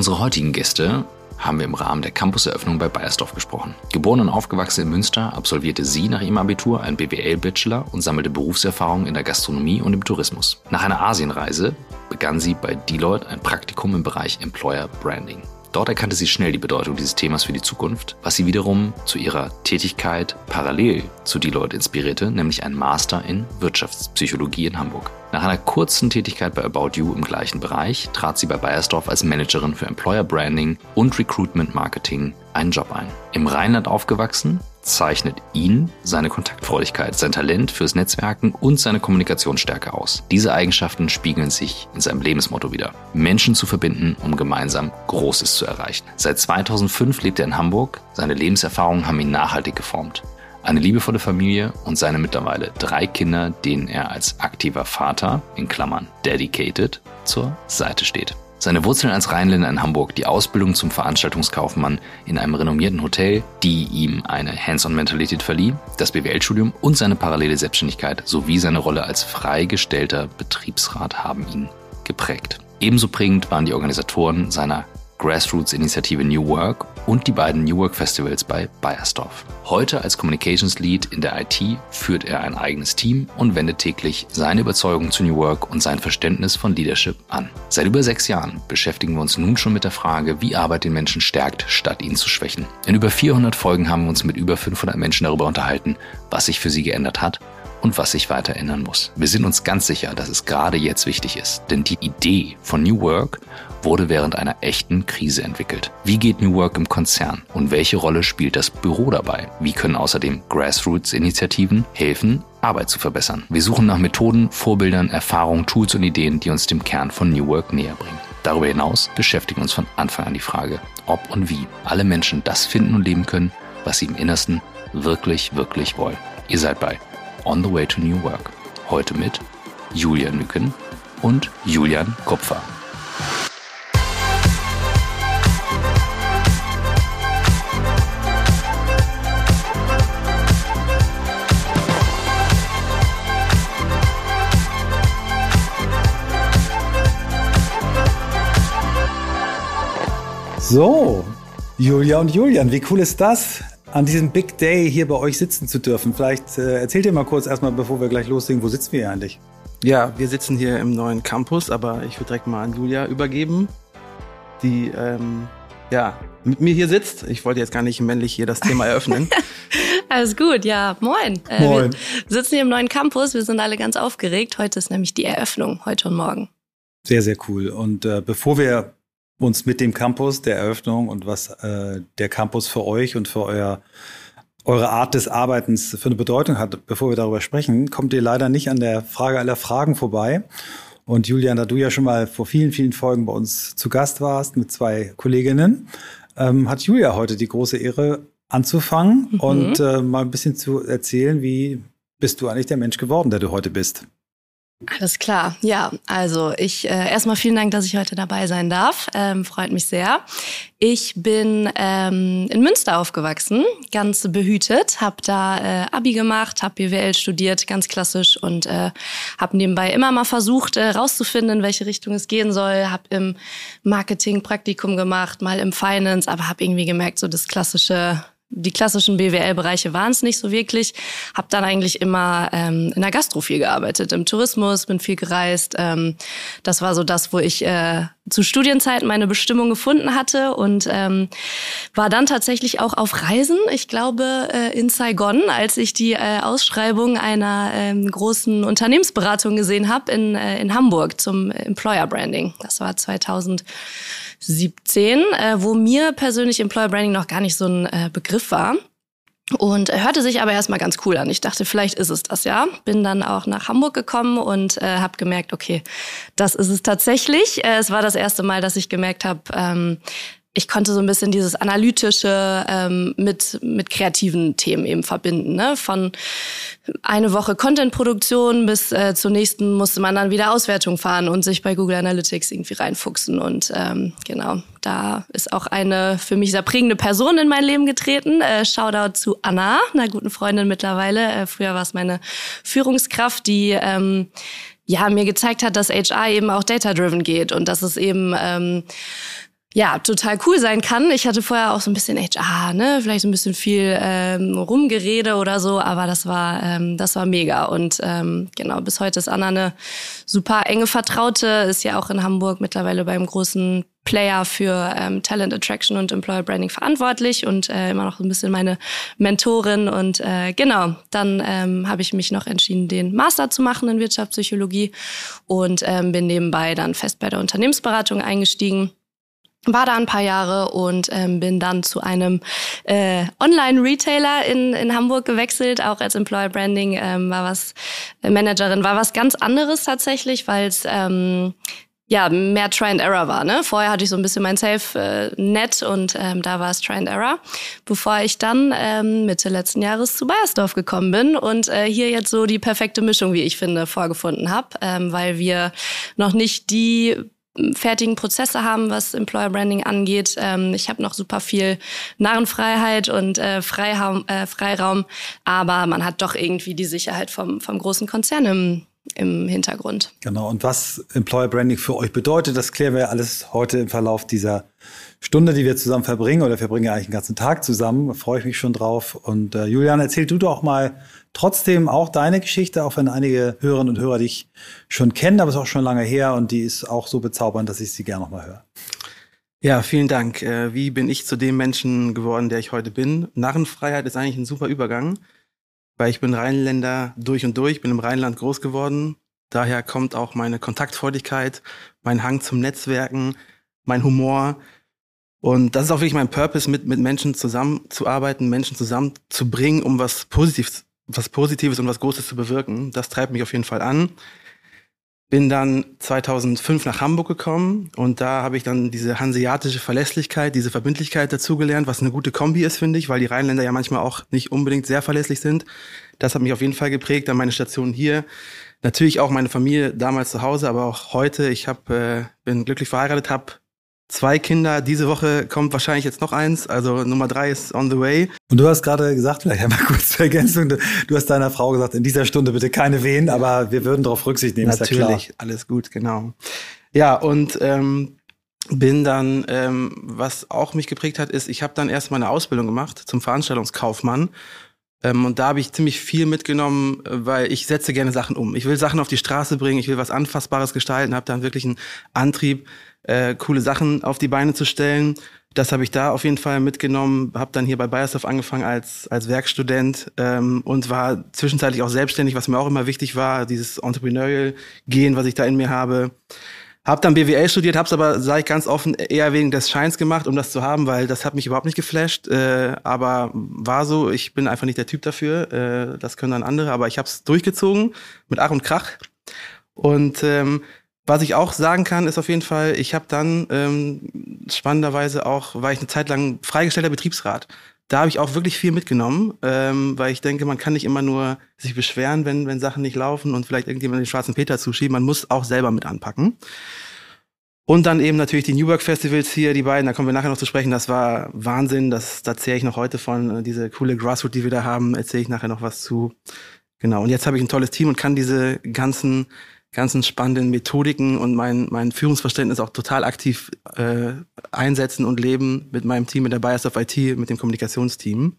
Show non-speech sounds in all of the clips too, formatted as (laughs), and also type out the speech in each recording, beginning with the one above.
unsere heutigen Gäste haben wir im Rahmen der Campuseröffnung bei Bayersdorf gesprochen. Geboren und aufgewachsen in Münster, absolvierte sie nach ihrem Abitur einen BWL-Bachelor und sammelte Berufserfahrung in der Gastronomie und im Tourismus. Nach einer Asienreise begann sie bei Deloitte ein Praktikum im Bereich Employer Branding. Dort erkannte sie schnell die Bedeutung dieses Themas für die Zukunft, was sie wiederum zu ihrer Tätigkeit parallel zu Deloitte inspirierte, nämlich ein Master in Wirtschaftspsychologie in Hamburg. Nach einer kurzen Tätigkeit bei About You im gleichen Bereich trat sie bei Bayersdorf als Managerin für Employer Branding und Recruitment Marketing einen Job ein. Im Rheinland aufgewachsen, zeichnet ihn seine Kontaktfreudigkeit, sein Talent fürs Netzwerken und seine Kommunikationsstärke aus. Diese Eigenschaften spiegeln sich in seinem Lebensmotto wieder. Menschen zu verbinden, um gemeinsam Großes zu erreichen. Seit 2005 lebt er in Hamburg. Seine Lebenserfahrungen haben ihn nachhaltig geformt. Eine liebevolle Familie und seine mittlerweile drei Kinder, denen er als aktiver Vater, in Klammern dedicated, zur Seite steht. Seine Wurzeln als Rheinländer in Hamburg, die Ausbildung zum Veranstaltungskaufmann in einem renommierten Hotel, die ihm eine Hands-on-Mentalität verlieh, das BWL-Studium und seine parallele Selbstständigkeit sowie seine Rolle als freigestellter Betriebsrat haben ihn geprägt. Ebenso prägend waren die Organisatoren seiner Grassroots-Initiative New Work und die beiden New Work Festivals bei Bayersdorf. Heute als Communications Lead in der IT führt er ein eigenes Team und wendet täglich seine Überzeugung zu New Work und sein Verständnis von Leadership an. Seit über sechs Jahren beschäftigen wir uns nun schon mit der Frage, wie Arbeit den Menschen stärkt, statt ihn zu schwächen. In über 400 Folgen haben wir uns mit über 500 Menschen darüber unterhalten, was sich für sie geändert hat und was sich weiter ändern muss. Wir sind uns ganz sicher, dass es gerade jetzt wichtig ist, denn die Idee von New Work wurde während einer echten Krise entwickelt. Wie geht New Work im Konzern und welche Rolle spielt das Büro dabei? Wie können außerdem Grassroots-Initiativen helfen, Arbeit zu verbessern? Wir suchen nach Methoden, Vorbildern, Erfahrungen, Tools und Ideen, die uns dem Kern von New Work näher bringen. Darüber hinaus beschäftigen uns von Anfang an die Frage, ob und wie alle Menschen das finden und leben können, was sie im Innersten wirklich, wirklich wollen. Ihr seid bei On the Way to New Work. Heute mit Julian Nücken und Julian Kupfer. So, Julia und Julian, wie cool ist das, an diesem Big Day hier bei euch sitzen zu dürfen? Vielleicht äh, erzählt ihr mal kurz erstmal, bevor wir gleich loslegen, wo sitzen wir eigentlich? Ja, wir sitzen hier im neuen Campus, aber ich würde direkt mal an Julia übergeben, die ähm, ja mit mir hier sitzt. Ich wollte jetzt gar nicht männlich hier das Thema eröffnen. (laughs) Alles gut, ja, moin. Äh, moin. Wir sitzen hier im neuen Campus, wir sind alle ganz aufgeregt. Heute ist nämlich die Eröffnung, heute und morgen. Sehr, sehr cool. Und äh, bevor wir uns mit dem Campus, der Eröffnung und was äh, der Campus für euch und für euer, eure Art des Arbeitens für eine Bedeutung hat. Bevor wir darüber sprechen, kommt ihr leider nicht an der Frage aller Fragen vorbei. Und Julian, da du ja schon mal vor vielen, vielen Folgen bei uns zu Gast warst mit zwei Kolleginnen, ähm, hat Julia heute die große Ehre anzufangen mhm. und äh, mal ein bisschen zu erzählen, wie bist du eigentlich der Mensch geworden, der du heute bist? Alles klar. Ja, also ich äh, erstmal vielen Dank, dass ich heute dabei sein darf. Ähm, freut mich sehr. Ich bin ähm, in Münster aufgewachsen, ganz behütet, habe da äh, Abi gemacht, habe BWL studiert, ganz klassisch und äh, habe nebenbei immer mal versucht äh, rauszufinden, in welche Richtung es gehen soll. Habe im Marketing Praktikum gemacht, mal im Finance, aber habe irgendwie gemerkt, so das klassische die klassischen BWL-Bereiche waren es nicht so wirklich. Habe dann eigentlich immer ähm, in der Gastro viel gearbeitet, im Tourismus, bin viel gereist. Ähm, das war so das, wo ich äh, zu Studienzeiten meine Bestimmung gefunden hatte und ähm, war dann tatsächlich auch auf Reisen. Ich glaube äh, in Saigon, als ich die äh, Ausschreibung einer ähm, großen Unternehmensberatung gesehen habe in, äh, in Hamburg zum Employer Branding. Das war 2000. 17, äh, wo mir persönlich Employer Branding noch gar nicht so ein äh, Begriff war. Und hörte sich aber erstmal ganz cool an. Ich dachte, vielleicht ist es das, ja. Bin dann auch nach Hamburg gekommen und äh, habe gemerkt, okay, das ist es tatsächlich. Äh, es war das erste Mal, dass ich gemerkt habe, ähm, ich konnte so ein bisschen dieses analytische ähm, mit mit kreativen Themen eben verbinden. Ne? Von eine Woche Content-Produktion bis äh, zur nächsten musste man dann wieder Auswertung fahren und sich bei Google Analytics irgendwie reinfuchsen. Und ähm, genau, da ist auch eine für mich sehr prägende Person in mein Leben getreten. Äh, Shoutout zu Anna, einer guten Freundin mittlerweile. Äh, früher war es meine Führungskraft, die ähm, ja mir gezeigt hat, dass HR eben auch data-driven geht und dass es eben ähm, ja, total cool sein kann. Ich hatte vorher auch so ein bisschen HR, ne, vielleicht so ein bisschen viel ähm, Rumgerede oder so, aber das war, ähm, das war mega. Und ähm, genau, bis heute ist Anna eine super enge Vertraute, ist ja auch in Hamburg mittlerweile beim großen Player für ähm, Talent Attraction und Employer Branding verantwortlich und äh, immer noch ein bisschen meine Mentorin. Und äh, genau, dann ähm, habe ich mich noch entschieden, den Master zu machen in Wirtschaftspsychologie und ähm, bin nebenbei dann fest bei der Unternehmensberatung eingestiegen war da ein paar Jahre und ähm, bin dann zu einem äh, Online-Retailer in, in Hamburg gewechselt, auch als Employer Branding ähm, war was äh, Managerin, war was ganz anderes tatsächlich, weil es ähm, ja, mehr Try and Error war. Ne? Vorher hatte ich so ein bisschen mein Safe-Net äh, und ähm, da war es Try and Error, bevor ich dann ähm, Mitte letzten Jahres zu Bayersdorf gekommen bin und äh, hier jetzt so die perfekte Mischung, wie ich finde, vorgefunden habe, ähm, weil wir noch nicht die fertigen Prozesse haben, was Employer Branding angeht. Ähm, ich habe noch super viel Narrenfreiheit und äh, Freiraum, äh, Freiraum, aber man hat doch irgendwie die Sicherheit vom, vom großen Konzern im, im Hintergrund. Genau, und was Employer Branding für euch bedeutet, das klären wir alles heute im Verlauf dieser Stunde, die wir zusammen verbringen, oder verbringen eigentlich den ganzen Tag zusammen. Da freue ich mich schon drauf. Und äh, Julian, erzähl du doch mal trotzdem auch deine Geschichte, auch wenn einige Hörerinnen und Hörer dich schon kennen, aber es ist auch schon lange her und die ist auch so bezaubernd, dass ich sie gerne nochmal höre. Ja, vielen Dank. Äh, wie bin ich zu dem Menschen geworden, der ich heute bin? Narrenfreiheit ist eigentlich ein super Übergang, weil ich bin Rheinländer durch und durch, bin im Rheinland groß geworden. Daher kommt auch meine Kontaktfreudigkeit, mein Hang zum Netzwerken, mein Humor. Und das ist auch wirklich mein Purpose, mit, mit Menschen zusammenzuarbeiten, Menschen zusammenzubringen, um was Positives was Positives und was Großes zu bewirken. Das treibt mich auf jeden Fall an. Bin dann 2005 nach Hamburg gekommen und da habe ich dann diese hanseatische Verlässlichkeit, diese Verbindlichkeit dazugelernt, was eine gute Kombi ist, finde ich, weil die Rheinländer ja manchmal auch nicht unbedingt sehr verlässlich sind. Das hat mich auf jeden Fall geprägt, dann meine Station hier. Natürlich auch meine Familie damals zu Hause, aber auch heute. Ich hab, äh, bin glücklich verheiratet, habe zwei Kinder. Diese Woche kommt wahrscheinlich jetzt noch eins. Also Nummer drei ist on the way. Und du hast gerade gesagt, vielleicht einmal (laughs) kurz zur Ergänzung, du hast deiner Frau gesagt, in dieser Stunde bitte keine Wehen, aber wir würden darauf Rücksicht nehmen. Natürlich, ja alles gut, genau. Ja, und ähm, bin dann, ähm, was auch mich geprägt hat, ist, ich habe dann erst meine Ausbildung gemacht zum Veranstaltungskaufmann. Ähm, und da habe ich ziemlich viel mitgenommen, weil ich setze gerne Sachen um. Ich will Sachen auf die Straße bringen, ich will was Anfassbares gestalten, habe dann wirklich einen Antrieb, äh, coole Sachen auf die Beine zu stellen. Das habe ich da auf jeden Fall mitgenommen. Habe dann hier bei Bayersdorf angefangen als, als Werkstudent ähm, und war zwischenzeitlich auch selbstständig, was mir auch immer wichtig war, dieses Entrepreneurial-Gehen, was ich da in mir habe. Hab dann BWL studiert, hab's aber, sage ich ganz offen, eher wegen des Scheins gemacht, um das zu haben, weil das hat mich überhaupt nicht geflasht. Äh, aber war so, ich bin einfach nicht der Typ dafür. Äh, das können dann andere, aber ich habe es durchgezogen mit Ach und Krach. Und ähm, was ich auch sagen kann, ist auf jeden Fall, ich habe dann ähm, spannenderweise auch, war ich eine Zeit lang freigestellter Betriebsrat. Da habe ich auch wirklich viel mitgenommen, ähm, weil ich denke, man kann nicht immer nur sich beschweren, wenn, wenn Sachen nicht laufen und vielleicht irgendjemand den schwarzen Peter zuschieben. Man muss auch selber mit anpacken. Und dann eben natürlich die New Work Festivals hier, die beiden, da kommen wir nachher noch zu sprechen. Das war Wahnsinn. Das, da zähle ich noch heute von. Diese coole Grassroot, die wir da haben, erzähle ich nachher noch was zu. Genau. Und jetzt habe ich ein tolles Team und kann diese ganzen ganzen spannenden Methodiken und mein, mein Führungsverständnis auch total aktiv äh, einsetzen und leben mit meinem Team, mit der Bias of IT, mit dem Kommunikationsteam.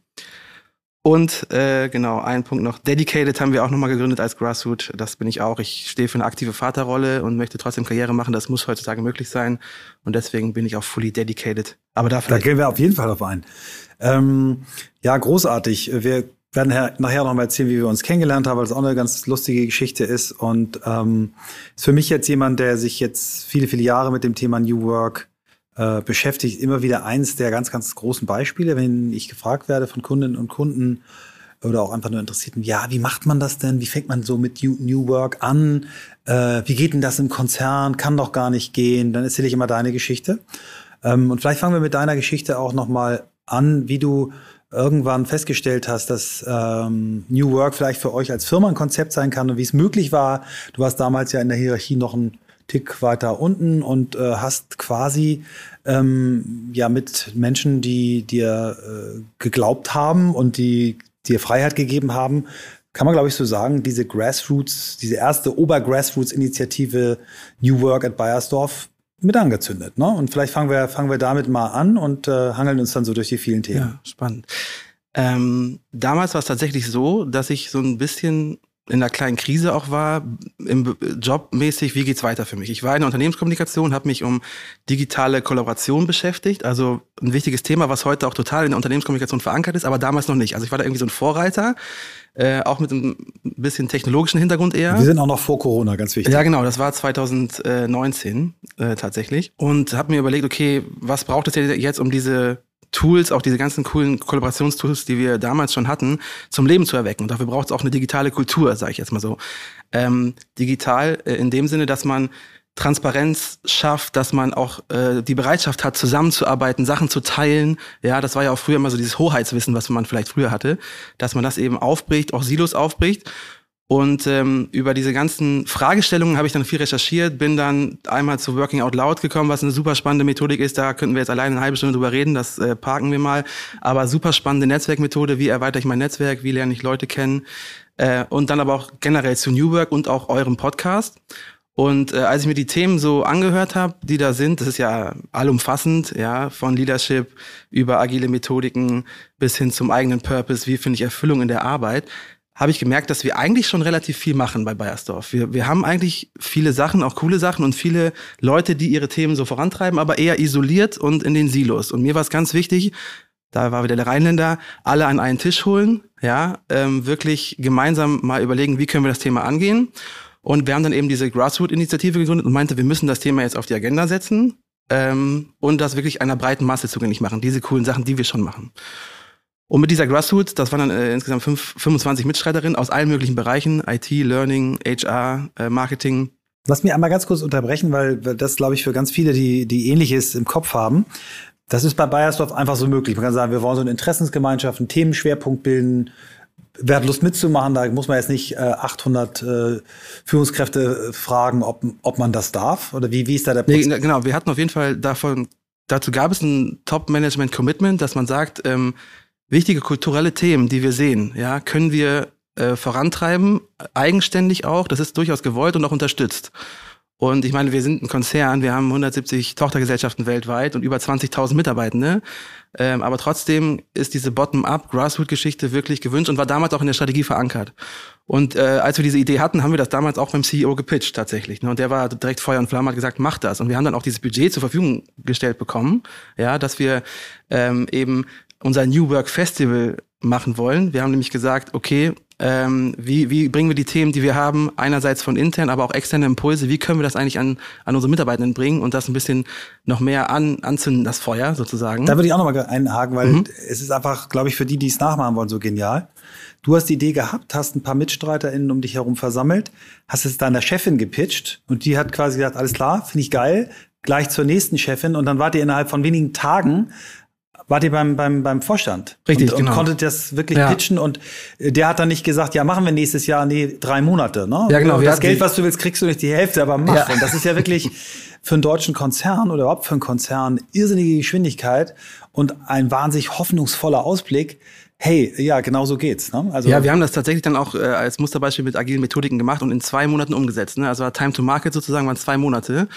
Und äh, genau, ein Punkt noch. Dedicated haben wir auch nochmal gegründet als Grassroot. Das bin ich auch. Ich stehe für eine aktive Vaterrolle und möchte trotzdem Karriere machen. Das muss heutzutage möglich sein. Und deswegen bin ich auch fully dedicated. Aber da. Da gehen wir auf jeden Fall auf ein. Ähm, ja, großartig. Wir werden nachher noch mal erzählen, wie wir uns kennengelernt haben, weil das auch eine ganz lustige Geschichte ist. Und ähm, ist für mich jetzt jemand, der sich jetzt viele, viele Jahre mit dem Thema New Work äh, beschäftigt, immer wieder eins der ganz, ganz großen Beispiele, wenn ich gefragt werde von Kundinnen und Kunden oder auch einfach nur Interessierten, ja, wie macht man das denn? Wie fängt man so mit New Work an? Äh, wie geht denn das im Konzern? Kann doch gar nicht gehen. Dann erzähle ich immer deine Geschichte. Ähm, und vielleicht fangen wir mit deiner Geschichte auch noch mal an, wie du irgendwann festgestellt hast, dass ähm, New Work vielleicht für euch als Firma ein Konzept sein kann und wie es möglich war. Du warst damals ja in der Hierarchie noch ein Tick weiter unten und äh, hast quasi ähm, ja mit Menschen, die dir äh, geglaubt haben und die dir Freiheit gegeben haben, kann man glaube ich so sagen, diese Grassroots, diese erste Ober-Grassroots-Initiative New Work at Bayersdorf mit angezündet. Ne? Und vielleicht fangen wir, fangen wir damit mal an und äh, hangeln uns dann so durch die vielen Themen. Ja, spannend. Ähm, damals war es tatsächlich so, dass ich so ein bisschen in einer kleinen Krise auch war, im Jobmäßig, wie geht's weiter für mich? Ich war in der Unternehmenskommunikation, habe mich um digitale Kollaboration beschäftigt, also ein wichtiges Thema, was heute auch total in der Unternehmenskommunikation verankert ist, aber damals noch nicht. Also ich war da irgendwie so ein Vorreiter, äh, auch mit einem bisschen technologischen Hintergrund eher. Wir sind auch noch vor Corona, ganz wichtig. Ja, genau, das war 2019 äh, tatsächlich und habe mir überlegt, okay, was braucht es jetzt, um diese Tools, auch diese ganzen coolen Kollaborationstools, die wir damals schon hatten, zum Leben zu erwecken. Und dafür braucht es auch eine digitale Kultur, sage ich jetzt mal so. Ähm, digital äh, in dem Sinne, dass man Transparenz schafft, dass man auch äh, die Bereitschaft hat, zusammenzuarbeiten, Sachen zu teilen. Ja, das war ja auch früher immer so dieses Hoheitswissen, was man vielleicht früher hatte, dass man das eben aufbricht, auch Silos aufbricht und ähm, über diese ganzen Fragestellungen habe ich dann viel recherchiert, bin dann einmal zu Working Out Loud gekommen, was eine super spannende Methodik ist. Da könnten wir jetzt alleine eine halbe Stunde drüber reden, das äh, parken wir mal. Aber super spannende Netzwerkmethode, wie erweitere ich mein Netzwerk, wie lerne ich Leute kennen. Äh, und dann aber auch generell zu New Work und auch eurem Podcast. Und äh, als ich mir die Themen so angehört habe, die da sind, das ist ja allumfassend, ja, von Leadership über agile Methodiken bis hin zum eigenen Purpose, wie finde ich Erfüllung in der Arbeit, habe ich gemerkt, dass wir eigentlich schon relativ viel machen bei Bayersdorf. Wir, wir haben eigentlich viele Sachen, auch coole Sachen und viele Leute, die ihre Themen so vorantreiben, aber eher isoliert und in den Silos. Und mir war es ganz wichtig, da war wieder der Rheinländer, alle an einen Tisch holen, ja, ähm, wirklich gemeinsam mal überlegen, wie können wir das Thema angehen. Und wir haben dann eben diese Grassroot-Initiative gegründet und meinte, wir müssen das Thema jetzt auf die Agenda setzen ähm, und das wirklich einer breiten Masse zugänglich machen, diese coolen Sachen, die wir schon machen. Und mit dieser Grassroots, das waren dann äh, insgesamt fünf, 25 Mitstreiterinnen aus allen möglichen Bereichen, IT, Learning, HR, äh, Marketing. Lass mich einmal ganz kurz unterbrechen, weil das, glaube ich, für ganz viele, die, die Ähnliches im Kopf haben. Das ist bei Bayersdorf einfach so möglich. Man kann sagen, wir wollen so eine Interessensgemeinschaft, einen Themenschwerpunkt bilden. Wer hat Lust mitzumachen? Da muss man jetzt nicht äh, 800 äh, Führungskräfte fragen, ob, ob man das darf. Oder wie, wie ist da der Prozess? Nee, genau, wir hatten auf jeden Fall davon, dazu gab es ein Top-Management-Commitment, dass man sagt, ähm, wichtige kulturelle Themen, die wir sehen, ja, können wir äh, vorantreiben, eigenständig auch. Das ist durchaus gewollt und auch unterstützt. Und ich meine, wir sind ein Konzern, wir haben 170 Tochtergesellschaften weltweit und über 20.000 Mitarbeitende. Ähm, aber trotzdem ist diese Bottom-up Grassroot-Geschichte wirklich gewünscht und war damals auch in der Strategie verankert. Und äh, als wir diese Idee hatten, haben wir das damals auch beim CEO gepitcht tatsächlich. Ne? Und der war direkt Feuer und Flamme, hat gesagt, mach das. Und wir haben dann auch dieses Budget zur Verfügung gestellt bekommen, ja, dass wir ähm, eben unser New Work Festival machen wollen. Wir haben nämlich gesagt, okay, ähm, wie, wie bringen wir die Themen, die wir haben, einerseits von intern, aber auch externe Impulse, wie können wir das eigentlich an, an unsere Mitarbeitenden bringen und das ein bisschen noch mehr an, anzünden, das Feuer sozusagen. Da würde ich auch nochmal einhaken, weil mhm. es ist einfach, glaube ich, für die, die es nachmachen wollen, so genial. Du hast die Idee gehabt, hast ein paar MitstreiterInnen um dich herum versammelt, hast es deiner Chefin gepitcht und die hat quasi gesagt, alles klar, finde ich geil, gleich zur nächsten Chefin und dann wart ihr innerhalb von wenigen Tagen wart ihr beim, beim, beim Vorstand. Richtig, und, genau. Und konntet das wirklich ja. pitchen und äh, der hat dann nicht gesagt, ja, machen wir nächstes Jahr, nee, drei Monate, ne? Ja, genau. Das Geld, was du willst, kriegst du nicht die Hälfte, aber mach. Ja. Und das ist ja wirklich (laughs) für einen deutschen Konzern oder überhaupt für einen Konzern irrsinnige Geschwindigkeit und ein wahnsinnig hoffnungsvoller Ausblick. Hey, ja, genau so geht's. Ne? Also ja, wir haben das tatsächlich dann auch äh, als Musterbeispiel mit agilen Methodiken gemacht und in zwei Monaten umgesetzt. Ne? Also Time to Market sozusagen waren zwei Monate.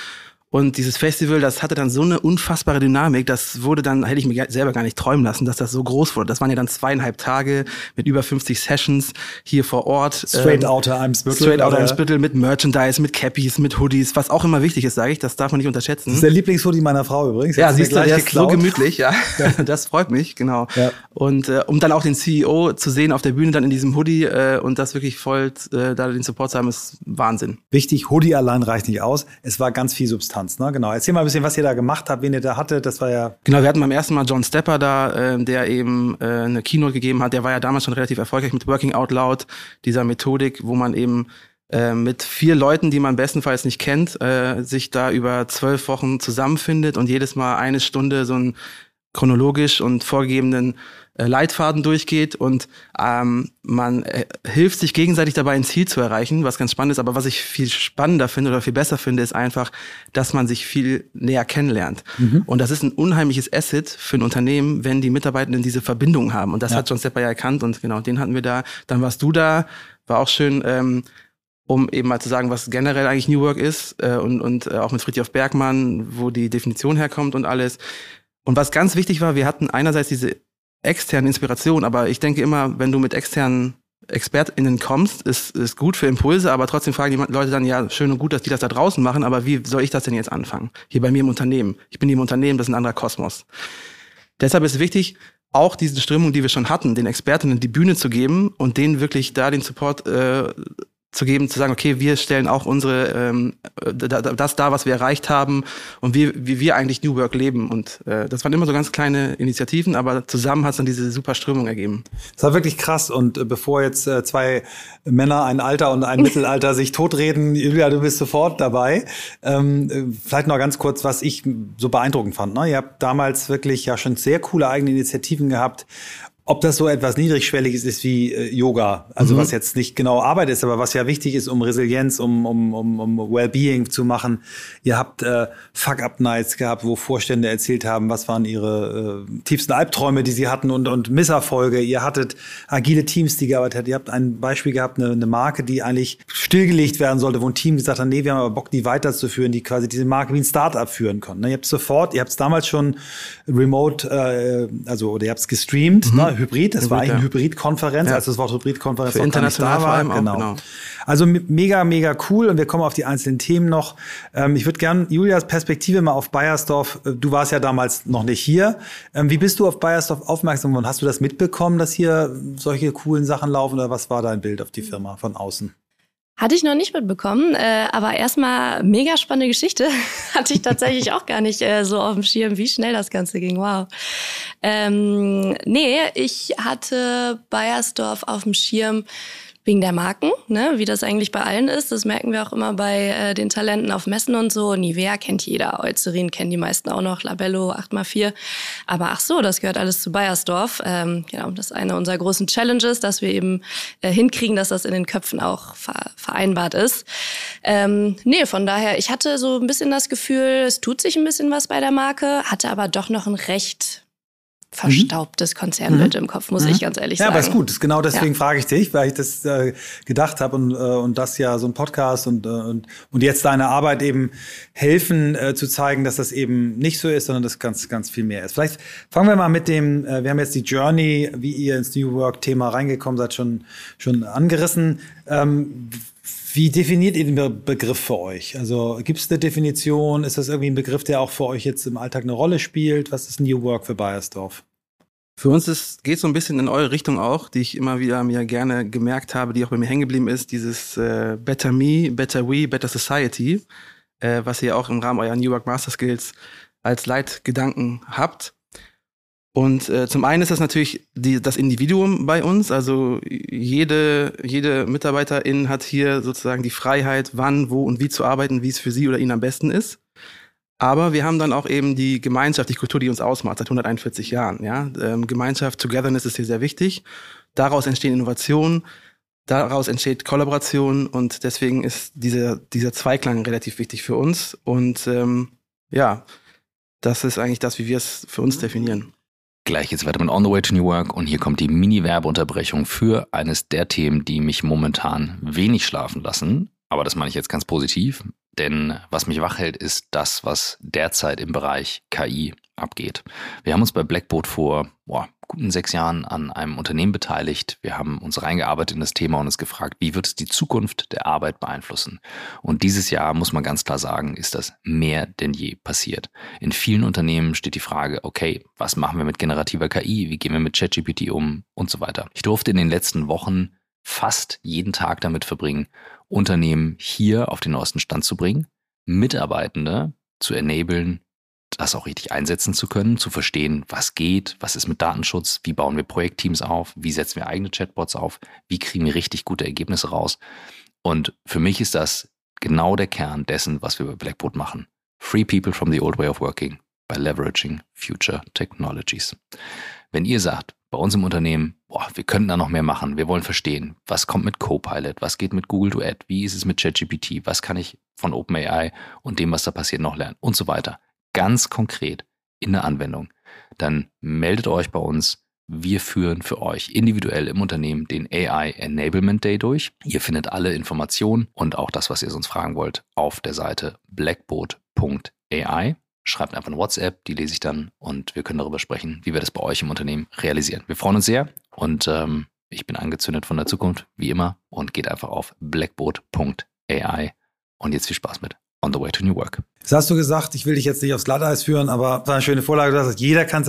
Und dieses Festival, das hatte dann so eine unfassbare Dynamik, das wurde dann, hätte ich mir selber gar nicht träumen lassen, dass das so groß wurde. Das waren ja dann zweieinhalb Tage mit über 50 Sessions hier vor Ort. Straight ähm, Outer Eimsbüttel. Straight Outer Eimsbüttel mit Merchandise, mit Cappies, mit Hoodies, was auch immer wichtig ist, sage ich, das darf man nicht unterschätzen. Das ist der Lieblingshoodie meiner Frau übrigens. Ja, siehst du, der ist so gemütlich, ja. (laughs) das freut mich, genau. Ja. Und äh, um dann auch den CEO zu sehen auf der Bühne dann in diesem Hoodie äh, und das wirklich voll äh, da den Support zu haben, ist Wahnsinn. Wichtig, Hoodie allein reicht nicht aus. Es war ganz viel Substanz, ne? Genau. Erzähl mal ein bisschen, was ihr da gemacht habt, wen ihr da hattet. Das war ja. Genau, wir hatten beim ersten Mal John Stepper da, äh, der eben äh, eine Keynote gegeben hat. Der war ja damals schon relativ erfolgreich mit Working Out Loud, dieser Methodik, wo man eben äh, mit vier Leuten, die man bestenfalls nicht kennt, äh, sich da über zwölf Wochen zusammenfindet und jedes Mal eine Stunde so einen chronologisch und vorgegebenen Leitfaden durchgeht und ähm, man äh, hilft sich gegenseitig dabei, ein Ziel zu erreichen, was ganz spannend ist. Aber was ich viel spannender finde oder viel besser finde, ist einfach, dass man sich viel näher kennenlernt. Mhm. Und das ist ein unheimliches Asset für ein Unternehmen, wenn die Mitarbeitenden diese Verbindung haben. Und das ja. hat John Stepper ja erkannt und genau, den hatten wir da. Dann warst du da, war auch schön. Ähm, um eben mal zu sagen, was generell eigentlich New Work ist äh, und, und äh, auch mit Friedhof Bergmann, wo die Definition herkommt und alles. Und was ganz wichtig war, wir hatten einerseits diese externe Inspiration, aber ich denke immer, wenn du mit externen ExpertInnen kommst, ist, ist gut für Impulse, aber trotzdem fragen die Leute dann, ja, schön und gut, dass die das da draußen machen, aber wie soll ich das denn jetzt anfangen? Hier bei mir im Unternehmen. Ich bin hier im Unternehmen, das ist ein anderer Kosmos. Deshalb ist wichtig, auch diese Strömung, die wir schon hatten, den Expertinnen die Bühne zu geben und denen wirklich da den Support äh, zu geben, zu sagen, okay, wir stellen auch unsere ähm, das da, was wir erreicht haben und wie, wie wir eigentlich New Work leben. Und äh, das waren immer so ganz kleine Initiativen, aber zusammen hat es dann diese super Strömung ergeben. Das war wirklich krass. Und äh, bevor jetzt äh, zwei Männer, ein Alter und ein (laughs) Mittelalter sich totreden, Julia, du bist sofort dabei. Ähm, äh, vielleicht noch ganz kurz, was ich so beeindruckend fand. Ne? Ihr habt damals wirklich ja schon sehr coole eigene Initiativen gehabt ob das so etwas Niedrigschwelliges ist wie äh, Yoga, also mhm. was jetzt nicht genau Arbeit ist, aber was ja wichtig ist, um Resilienz, um, um, um, um Wellbeing zu machen. Ihr habt äh, Fuck-Up-Nights gehabt, wo Vorstände erzählt haben, was waren ihre äh, tiefsten Albträume, die sie hatten und, und Misserfolge. Ihr hattet agile Teams, die gearbeitet haben. Ihr habt ein Beispiel gehabt, eine, eine Marke, die eigentlich stillgelegt werden sollte, wo ein Team gesagt hat, nee, wir haben aber Bock, die weiterzuführen, die quasi diese Marke wie ein Startup führen konnten. Ne? Ihr habt sofort, ihr habt es damals schon remote, äh, also oder ihr habt es gestreamt, mhm. ne? Hybrid. Das Hybrid, war eigentlich eine Hybrid-Konferenz, ja. als das Wort Hybrid-Konferenz Für international da war. Vor genau. genau. Also mega, mega cool und wir kommen auf die einzelnen Themen noch. Ähm, ich würde gern Julias Perspektive mal auf Bayersdorf. Äh, du warst ja damals noch nicht hier. Ähm, wie bist du auf Bayersdorf aufmerksam geworden? Hast du das mitbekommen, dass hier solche coolen Sachen laufen oder was war dein Bild auf die Firma von außen? Hatte ich noch nicht mitbekommen, äh, aber erstmal mega spannende Geschichte. (laughs) Hatte ich tatsächlich auch gar nicht äh, so auf dem Schirm, wie schnell das Ganze ging. Wow. Ähm, nee, ich hatte Bayersdorf auf dem Schirm wegen der Marken, ne, wie das eigentlich bei allen ist. Das merken wir auch immer bei äh, den Talenten auf Messen und so. Nivea kennt jeder, Eucerin kennen die meisten auch noch, Labello 8x4. Aber ach so, das gehört alles zu Bayersdorf. Ähm, genau, das ist eine unserer großen Challenges, dass wir eben äh, hinkriegen, dass das in den Köpfen auch ver vereinbart ist. Ähm, nee, von daher, ich hatte so ein bisschen das Gefühl, es tut sich ein bisschen was bei der Marke, hatte aber doch noch ein recht verstaubtes Konzernbild mhm. im Kopf, muss mhm. ich ganz ehrlich ja, sagen. Ja, aber ist gut. Genau deswegen ja. frage ich dich, weil ich das äh, gedacht habe und, äh, und das ja so ein Podcast und, äh, und, und jetzt deine Arbeit eben helfen äh, zu zeigen, dass das eben nicht so ist, sondern das ganz, ganz viel mehr ist. Vielleicht fangen wir mal mit dem, äh, wir haben jetzt die Journey, wie ihr ins New Work-Thema reingekommen seid, schon, schon angerissen. Ähm, wie definiert ihr den Begriff für euch? Also gibt es eine Definition? Ist das irgendwie ein Begriff, der auch für euch jetzt im Alltag eine Rolle spielt? Was ist New Work für Bayersdorf? Für uns ist, geht so ein bisschen in eure Richtung auch, die ich immer wieder mir gerne gemerkt habe, die auch bei mir hängen geblieben ist, dieses äh, Better Me, Better We, Better Society, äh, was ihr auch im Rahmen eurer New Work Master Skills als Leitgedanken habt. Und äh, zum einen ist das natürlich die, das Individuum bei uns. Also jede, jede Mitarbeiterin hat hier sozusagen die Freiheit, wann, wo und wie zu arbeiten, wie es für sie oder ihn am besten ist. Aber wir haben dann auch eben die Gemeinschaft, die Kultur, die uns ausmacht seit 141 Jahren. Ja? Ähm, Gemeinschaft, Togetherness ist hier sehr wichtig. Daraus entstehen Innovationen, daraus entsteht Kollaboration und deswegen ist dieser, dieser Zweiklang relativ wichtig für uns. Und ähm, ja, das ist eigentlich das, wie wir es für uns definieren. Gleich geht's weiter mit On the Way to New Work und hier kommt die Mini-Werbeunterbrechung für eines der Themen, die mich momentan wenig schlafen lassen. Aber das meine ich jetzt ganz positiv, denn was mich wach hält, ist das, was derzeit im Bereich KI abgeht. Wir haben uns bei Blackboard vor boah, guten sechs Jahren an einem Unternehmen beteiligt. Wir haben uns reingearbeitet in das Thema und uns gefragt, wie wird es die Zukunft der Arbeit beeinflussen? Und dieses Jahr, muss man ganz klar sagen, ist das mehr denn je passiert. In vielen Unternehmen steht die Frage, okay, was machen wir mit generativer KI? Wie gehen wir mit ChatGPT um? Und so weiter. Ich durfte in den letzten Wochen fast jeden Tag damit verbringen, Unternehmen hier auf den neuesten Stand zu bringen, Mitarbeitende zu enablen, das auch richtig einsetzen zu können, zu verstehen, was geht, was ist mit Datenschutz, wie bauen wir Projektteams auf, wie setzen wir eigene Chatbots auf, wie kriegen wir richtig gute Ergebnisse raus. Und für mich ist das genau der Kern dessen, was wir bei Blackboard machen. Free people from the old way of working by leveraging future technologies. Wenn ihr sagt, bei uns im Unternehmen, boah, wir könnten da noch mehr machen, wir wollen verstehen, was kommt mit Copilot, was geht mit Google Duet, wie ist es mit ChatGPT, was kann ich von OpenAI und dem, was da passiert, noch lernen und so weiter ganz konkret in der Anwendung, dann meldet euch bei uns. wir führen für euch individuell im Unternehmen den AI Enablement Day durch. Ihr findet alle Informationen und auch das, was ihr sonst fragen wollt, auf der Seite blackboard.ai. Schreibt einfach eine WhatsApp, die lese ich dann und wir können darüber sprechen, wie wir das bei euch im Unternehmen realisieren. Wir freuen uns sehr und ähm, ich bin angezündet von der Zukunft, wie immer, und geht einfach auf blackboard.ai. Und jetzt viel Spaß mit On the Way to New Work. Das hast du gesagt, ich will dich jetzt nicht aufs Glatteis führen, aber war eine schöne Vorlage. Du hast, jeder kann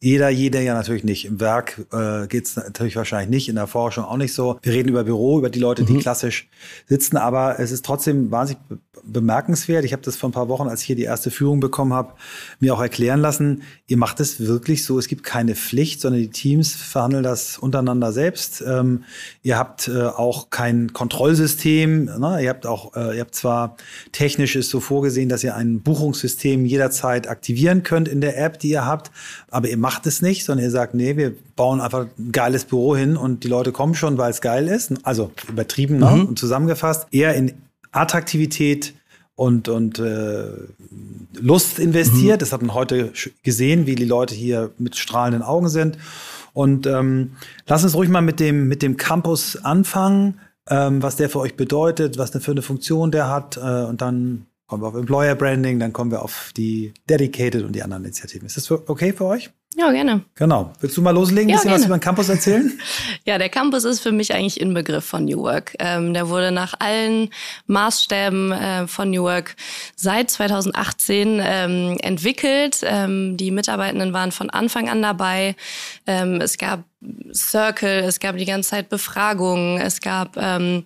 jeder, jeder ja natürlich nicht. Im Werk äh, geht es natürlich wahrscheinlich nicht, in der Forschung auch nicht so. Wir reden über Büro, über die Leute, die mhm. klassisch sitzen, aber es ist trotzdem wahnsinnig bemerkenswert. Ich habe das vor ein paar Wochen, als ich hier die erste Führung bekommen habe, mir auch erklären lassen. Ihr macht es wirklich so, es gibt keine Pflicht, sondern die Teams verhandeln das untereinander selbst. Ähm, ihr habt äh, auch kein Kontrollsystem. Ne? Ihr habt auch, äh, ihr habt zwar technisch ist so vorgesehen, dass ihr ein Buchungssystem jederzeit aktivieren könnt in der App, die ihr habt, aber ihr macht es nicht, sondern ihr sagt, nee, wir bauen einfach ein geiles Büro hin und die Leute kommen schon, weil es geil ist. Also übertrieben ne? und zusammengefasst. Eher in Attraktivität und, und äh, Lust investiert. Mhm. Das hat man heute gesehen, wie die Leute hier mit strahlenden Augen sind. Und ähm, lass uns ruhig mal mit dem, mit dem Campus anfangen, ähm, was der für euch bedeutet, was für eine Funktion der hat. Äh, und dann kommen wir auf Employer Branding, dann kommen wir auf die Dedicated und die anderen Initiativen. Ist das okay für euch? Ja, gerne. Genau. Willst du mal loslegen, ein bisschen was über den Campus erzählen? (laughs) ja, der Campus ist für mich eigentlich Inbegriff von New Work. Ähm, der wurde nach allen Maßstäben äh, von New Work seit 2018 ähm, entwickelt. Ähm, die Mitarbeitenden waren von Anfang an dabei. Ähm, es gab Circle, es gab die ganze Zeit Befragungen, es gab ähm,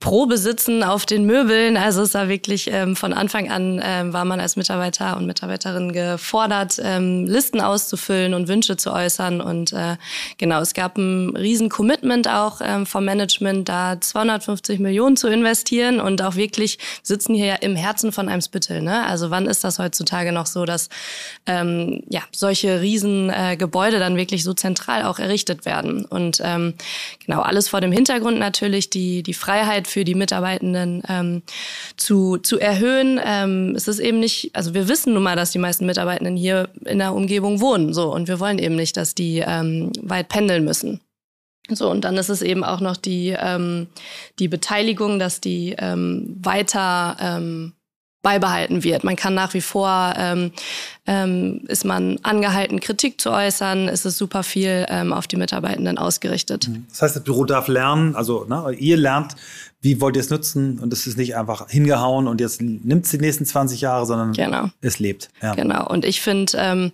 Probesitzen auf den Möbeln. Also es war wirklich ähm, von Anfang an ähm, war man als Mitarbeiter und Mitarbeiterin gefordert, ähm, Listen auszufüllen und Wünsche zu äußern. Und äh, genau, es gab ein riesen Commitment auch ähm, vom Management, da 250 Millionen zu investieren und auch wirklich sitzen hier ja im Herzen von Eimsbüttel. Ne? Also wann ist das heutzutage noch so, dass ähm, ja solche riesen äh, Gebäude dann wirklich so zentral auch errichtet werden? Und ähm, genau alles vor dem Hintergrund natürlich die die Freiheit für die Mitarbeitenden ähm, zu, zu erhöhen. Ähm, es ist eben nicht, also wir wissen nun mal, dass die meisten Mitarbeitenden hier in der Umgebung wohnen, so und wir wollen eben nicht, dass die ähm, weit pendeln müssen. So, und dann ist es eben auch noch die, ähm, die Beteiligung, dass die ähm, weiter ähm, beibehalten wird. Man kann nach wie vor, ähm, ähm, ist man angehalten, Kritik zu äußern, ist es super viel ähm, auf die Mitarbeitenden ausgerichtet. Mhm. Das heißt, das Büro darf lernen, also ne, ihr lernt, wie wollt ihr es nutzen und es ist nicht einfach hingehauen und jetzt nimmt es die nächsten 20 Jahre, sondern genau. es lebt. Ja. Genau, und ich finde, ähm,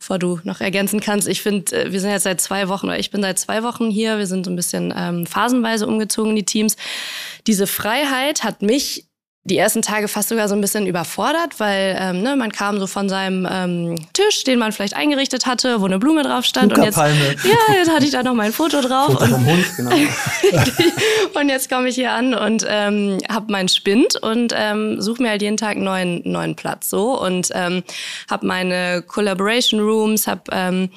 bevor du noch ergänzen kannst, ich finde, äh, wir sind jetzt seit zwei Wochen, oder ich bin seit zwei Wochen hier, wir sind so ein bisschen ähm, phasenweise umgezogen, die Teams. Diese Freiheit hat mich die ersten Tage fast sogar so ein bisschen überfordert, weil ähm, ne, man kam so von seinem ähm, Tisch, den man vielleicht eingerichtet hatte, wo eine Blume drauf stand. Und jetzt, (laughs) ja, jetzt hatte ich da noch mein Foto drauf. Foto und, vom Hund, genau. (laughs) und jetzt komme ich hier an und ähm, habe meinen Spind und ähm, suche mir halt jeden Tag einen neuen, neuen Platz so und ähm, habe meine Collaboration Rooms, habe ähm,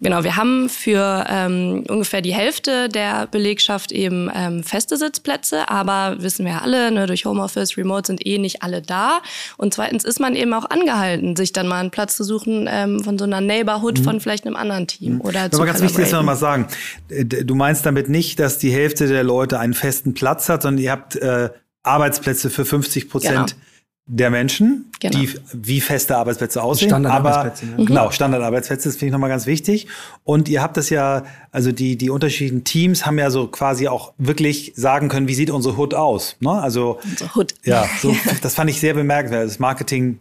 Genau, wir haben für ähm, ungefähr die Hälfte der Belegschaft eben ähm, feste Sitzplätze, aber wissen wir alle, ne, durch Homeoffice, Remote sind eh nicht alle da. Und zweitens ist man eben auch angehalten, sich dann mal einen Platz zu suchen ähm, von so einer Neighborhood mhm. von vielleicht einem anderen Team mhm. oder Aber ganz wichtig ist noch mal sagen, äh, du meinst damit nicht, dass die Hälfte der Leute einen festen Platz hat, sondern ihr habt äh, Arbeitsplätze für 50 Prozent. Genau der Menschen, genau. die wie feste Arbeitsplätze aussehen. Standardarbeitsplätze. Aber, ja. Genau, Standardarbeitsplätze, das finde ich nochmal ganz wichtig. Und ihr habt das ja, also die, die unterschiedlichen Teams haben ja so quasi auch wirklich sagen können, wie sieht unsere Hood aus. Ne? Also, unsere Hood. Ja, so, das fand ich sehr bemerkenswert. Das Marketing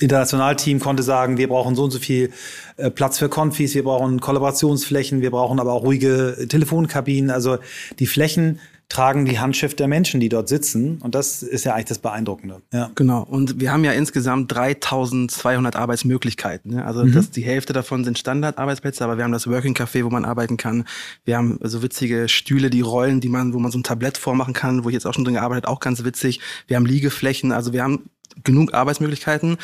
Internationalteam konnte sagen, wir brauchen so und so viel äh, Platz für Konfis, wir brauchen Kollaborationsflächen, wir brauchen aber auch ruhige Telefonkabinen. Also die Flächen tragen die Handschrift der Menschen, die dort sitzen. Und das ist ja eigentlich das Beeindruckende. Ja. Genau. Und wir haben ja insgesamt 3200 Arbeitsmöglichkeiten. Ne? Also mhm. das, die Hälfte davon sind Standardarbeitsplätze, aber wir haben das Working Café, wo man arbeiten kann. Wir haben so witzige Stühle, die rollen, die man, wo man so ein Tablett vormachen kann, wo ich jetzt auch schon drin gearbeitet, auch ganz witzig. Wir haben Liegeflächen, also wir haben genug Arbeitsmöglichkeiten,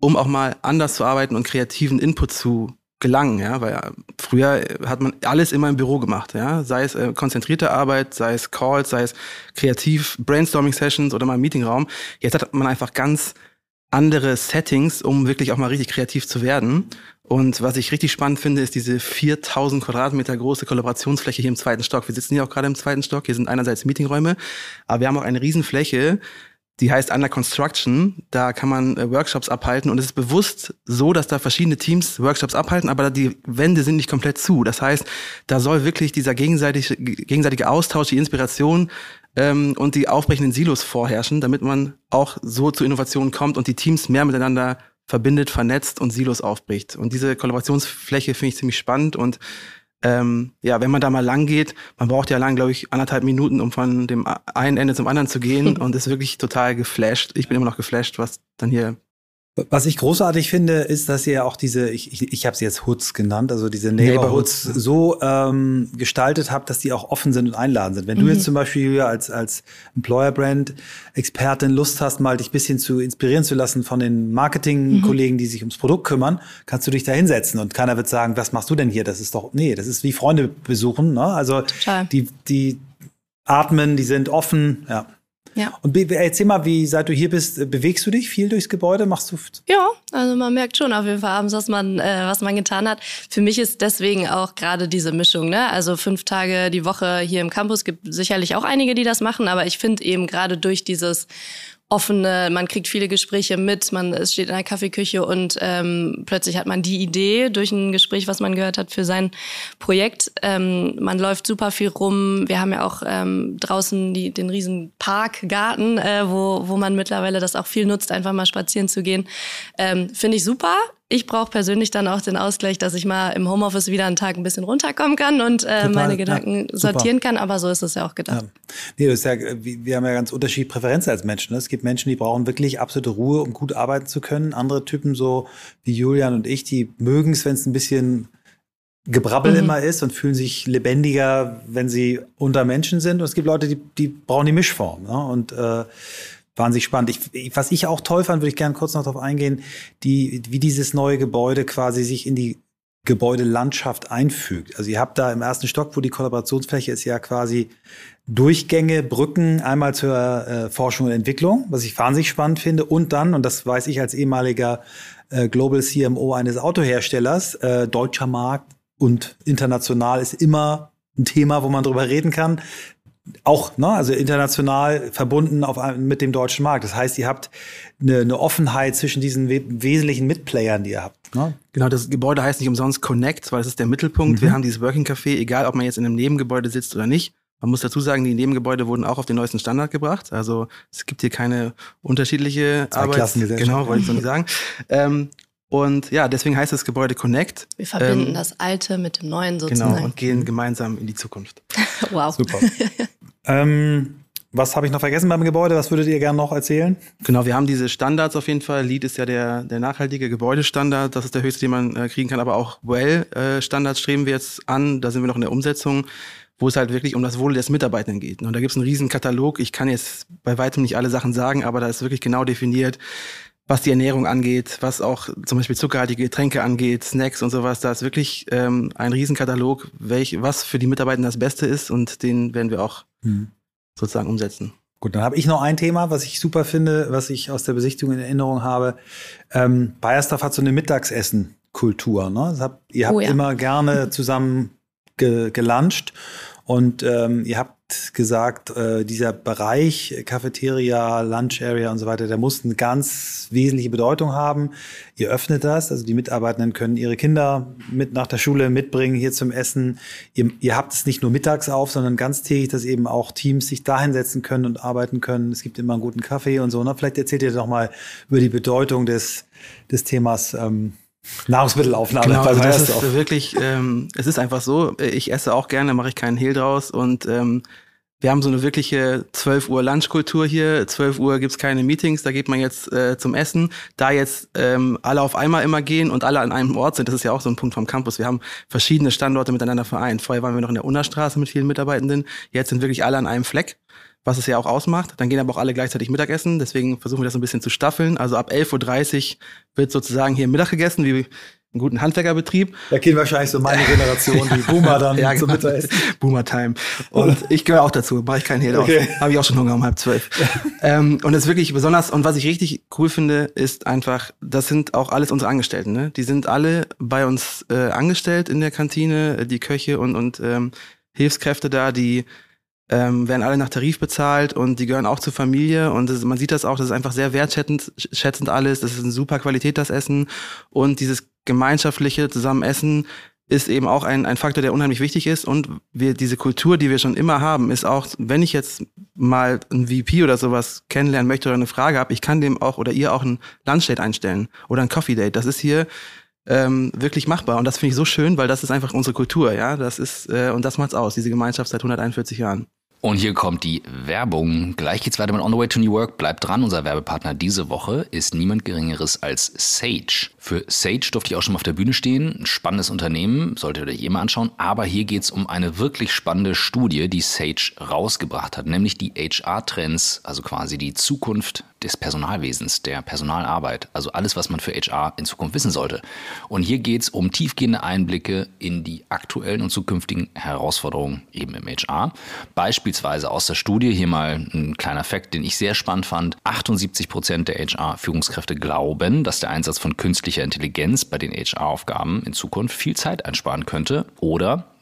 um auch mal anders zu arbeiten und kreativen Input zu gelangen, ja, weil ja, früher hat man alles immer im Büro gemacht, ja, sei es äh, konzentrierte Arbeit, sei es Calls, sei es kreativ Brainstorming Sessions oder mal im Meetingraum. Jetzt hat man einfach ganz andere Settings, um wirklich auch mal richtig kreativ zu werden. Und was ich richtig spannend finde, ist diese 4000 Quadratmeter große Kollaborationsfläche hier im zweiten Stock. Wir sitzen hier auch gerade im zweiten Stock. Hier sind einerseits Meetingräume, aber wir haben auch eine Riesenfläche, die heißt Under Construction. Da kann man äh, Workshops abhalten und es ist bewusst so, dass da verschiedene Teams Workshops abhalten, aber die Wände sind nicht komplett zu. Das heißt, da soll wirklich dieser gegenseitige, gegenseitige Austausch, die Inspiration ähm, und die aufbrechenden Silos vorherrschen, damit man auch so zu Innovationen kommt und die Teams mehr miteinander verbindet, vernetzt und Silos aufbricht. Und diese Kollaborationsfläche finde ich ziemlich spannend und ähm, ja, wenn man da mal lang geht, man braucht ja lang, glaube ich, anderthalb Minuten, um von dem einen Ende zum anderen zu gehen (laughs) und ist wirklich total geflasht. Ich bin immer noch geflasht, was dann hier was ich großartig finde, ist, dass ihr auch diese, ich, ich, ich habe sie jetzt Hoods genannt, also diese Neighborhoods, Neighborhoods. so ähm, gestaltet habt, dass die auch offen sind und einladend sind. Wenn mhm. du jetzt zum Beispiel als, als Employer-Brand-Expertin Lust hast, mal dich bisschen zu inspirieren zu lassen von den Marketing-Kollegen, mhm. die sich ums Produkt kümmern, kannst du dich da hinsetzen und keiner wird sagen, was machst du denn hier? Das ist doch, nee, das ist wie Freunde besuchen. Ne? Also Total. die, die atmen, die sind offen, ja. Ja. Und erzähl mal, wie seit du hier bist, bewegst du dich viel durchs Gebäude? Machst du? Ja, also man merkt schon auf jeden Fall abends, was man, äh, was man getan hat. Für mich ist deswegen auch gerade diese Mischung, ne? Also fünf Tage die Woche hier im Campus gibt sicherlich auch einige, die das machen, aber ich finde eben gerade durch dieses offene, man kriegt viele Gespräche mit, man steht in der Kaffeeküche und ähm, plötzlich hat man die Idee durch ein Gespräch, was man gehört hat für sein Projekt. Ähm, man läuft super viel rum. Wir haben ja auch ähm, draußen die, den riesen Parkgarten, äh, wo, wo man mittlerweile das auch viel nutzt, einfach mal spazieren zu gehen. Ähm, Finde ich super ich brauche persönlich dann auch den Ausgleich, dass ich mal im Homeoffice wieder einen Tag ein bisschen runterkommen kann und äh, meine Gedanken ja, sortieren kann. Aber so ist es ja auch gedacht. Ja. Nee, das ist ja, wir haben ja ganz unterschiedliche Präferenzen als Menschen. Ne? Es gibt Menschen, die brauchen wirklich absolute Ruhe, um gut arbeiten zu können. Andere Typen, so wie Julian und ich, die mögen es, wenn es ein bisschen Gebrabbel mhm. immer ist und fühlen sich lebendiger, wenn sie unter Menschen sind. Und es gibt Leute, die, die brauchen die Mischform. Ne? Und äh, wahnsinnig spannend. Ich, was ich auch toll fand, würde ich gerne kurz noch darauf eingehen, die, wie dieses neue Gebäude quasi sich in die Gebäudelandschaft einfügt. Also ihr habt da im ersten Stock, wo die Kollaborationsfläche ist, ja quasi Durchgänge, Brücken, einmal zur äh, Forschung und Entwicklung, was ich wahnsinnig spannend finde. Und dann, und das weiß ich als ehemaliger äh, Global CMO eines Autoherstellers, äh, deutscher Markt und international ist immer ein Thema, wo man drüber reden kann auch, ne, also international verbunden auf, mit dem deutschen Markt. Das heißt, ihr habt eine, eine Offenheit zwischen diesen we wesentlichen Mitplayern, die ihr habt. Ne? Genau, das Gebäude heißt nicht umsonst Connect, weil das ist der Mittelpunkt. Mhm. Wir haben dieses Working Café, egal ob man jetzt in einem Nebengebäude sitzt oder nicht. Man muss dazu sagen, die Nebengebäude wurden auch auf den neuesten Standard gebracht. Also es gibt hier keine unterschiedliche Zwei Arbeit. Genau, wollte ich so nicht sagen. (laughs) Ähm, und ja, deswegen heißt das Gebäude Connect. Wir verbinden ähm, das Alte mit dem Neuen genau, sozusagen. Genau, und gehen gemeinsam in die Zukunft. (laughs) wow. Super. (laughs) ähm, was habe ich noch vergessen beim Gebäude? Was würdet ihr gerne noch erzählen? Genau, wir haben diese Standards auf jeden Fall. LEED ist ja der, der nachhaltige Gebäudestandard. Das ist der höchste, den man äh, kriegen kann. Aber auch Well-Standards streben wir jetzt an. Da sind wir noch in der Umsetzung wo es halt wirklich um das Wohl des Mitarbeitenden geht. Und da gibt es einen riesen Katalog. Ich kann jetzt bei weitem nicht alle Sachen sagen, aber da ist wirklich genau definiert, was die Ernährung angeht, was auch zum Beispiel zuckerhaltige Getränke angeht, Snacks und sowas. Da ist wirklich ähm, ein Riesenkatalog, welch, was für die Mitarbeiter das Beste ist und den werden wir auch mhm. sozusagen umsetzen. Gut, dann habe ich noch ein Thema, was ich super finde, was ich aus der Besichtigung in Erinnerung habe. Ähm, Bayersdorf hat so eine Mittagessen-Kultur. Ne? Habt, ihr habt oh ja. immer gerne zusammen ge geluncht und ähm, ihr habt gesagt, äh, dieser Bereich Cafeteria, Lunch Area und so weiter, der muss eine ganz wesentliche Bedeutung haben. Ihr öffnet das, also die Mitarbeitenden können ihre Kinder mit nach der Schule mitbringen hier zum Essen. Ihr, ihr habt es nicht nur mittags auf, sondern ganztägig, dass eben auch Teams sich da hinsetzen können und arbeiten können. Es gibt immer einen guten Kaffee und so. Ne? Vielleicht erzählt ihr doch mal über die Bedeutung des, des Themas ähm, Nahrungsmittelaufnahme. Genau, also das ist wirklich, ähm, es ist einfach so, ich esse auch gerne, mache ich keinen Hehl draus und ähm, wir haben so eine wirkliche 12 Uhr Lunchkultur hier. 12 Uhr gibt's keine Meetings, da geht man jetzt äh, zum Essen. Da jetzt ähm, alle auf einmal immer gehen und alle an einem Ort sind, das ist ja auch so ein Punkt vom Campus. Wir haben verschiedene Standorte miteinander vereint. Vorher waren wir noch in der Unnerstraße mit vielen Mitarbeitenden. Jetzt sind wirklich alle an einem Fleck was es ja auch ausmacht. Dann gehen aber auch alle gleichzeitig Mittagessen. Deswegen versuchen wir das ein bisschen zu staffeln. Also ab 11.30 Uhr wird sozusagen hier Mittag gegessen, wie einen guten Handwerkerbetrieb. Da gehen wahrscheinlich so meine Generation, die (laughs) Boomer dann ja, zum genau. Mittagessen. Boomer-Time. Und (laughs) ich gehöre auch dazu, mache ich keinen Hehl okay. Habe ich auch schon Hunger um halb zwölf. (laughs) ähm, und das ist wirklich besonders, und was ich richtig cool finde, ist einfach, das sind auch alles unsere Angestellten. Ne? Die sind alle bei uns äh, angestellt in der Kantine, die Köche und, und ähm, Hilfskräfte da, die ähm, werden alle nach Tarif bezahlt und die gehören auch zur Familie und das, man sieht das auch, das ist einfach sehr wertschätzend schätzend alles, das ist eine super Qualität, das Essen und dieses gemeinschaftliche Zusammenessen ist eben auch ein, ein Faktor, der unheimlich wichtig ist und wir, diese Kultur, die wir schon immer haben, ist auch, wenn ich jetzt mal ein VP oder sowas kennenlernen möchte oder eine Frage habe, ich kann dem auch oder ihr auch ein Lunchdate einstellen oder ein Coffee Date. Das ist hier ähm, wirklich machbar. Und das finde ich so schön, weil das ist einfach unsere Kultur, ja. Das ist, äh, und das macht's aus, diese Gemeinschaft seit 141 Jahren. Und hier kommt die Werbung. Gleich geht's weiter mit On the Way to New Work. Bleibt dran. Unser Werbepartner diese Woche ist niemand Geringeres als Sage. Für Sage durfte ich auch schon mal auf der Bühne stehen. Ein spannendes Unternehmen, solltet ihr euch eh mal anschauen. Aber hier geht's um eine wirklich spannende Studie, die Sage rausgebracht hat, nämlich die HR-Trends, also quasi die Zukunft des Personalwesens, der Personalarbeit. Also alles, was man für HR in Zukunft wissen sollte. Und hier geht's um tiefgehende Einblicke in die aktuellen und zukünftigen Herausforderungen eben im HR. Beispielsweise beispielsweise aus der Studie, hier mal ein kleiner Fakt, den ich sehr spannend fand, 78 Prozent der HR-Führungskräfte glauben, dass der Einsatz von künstlicher Intelligenz bei den HR-Aufgaben in Zukunft viel Zeit einsparen könnte oder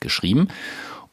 geschrieben.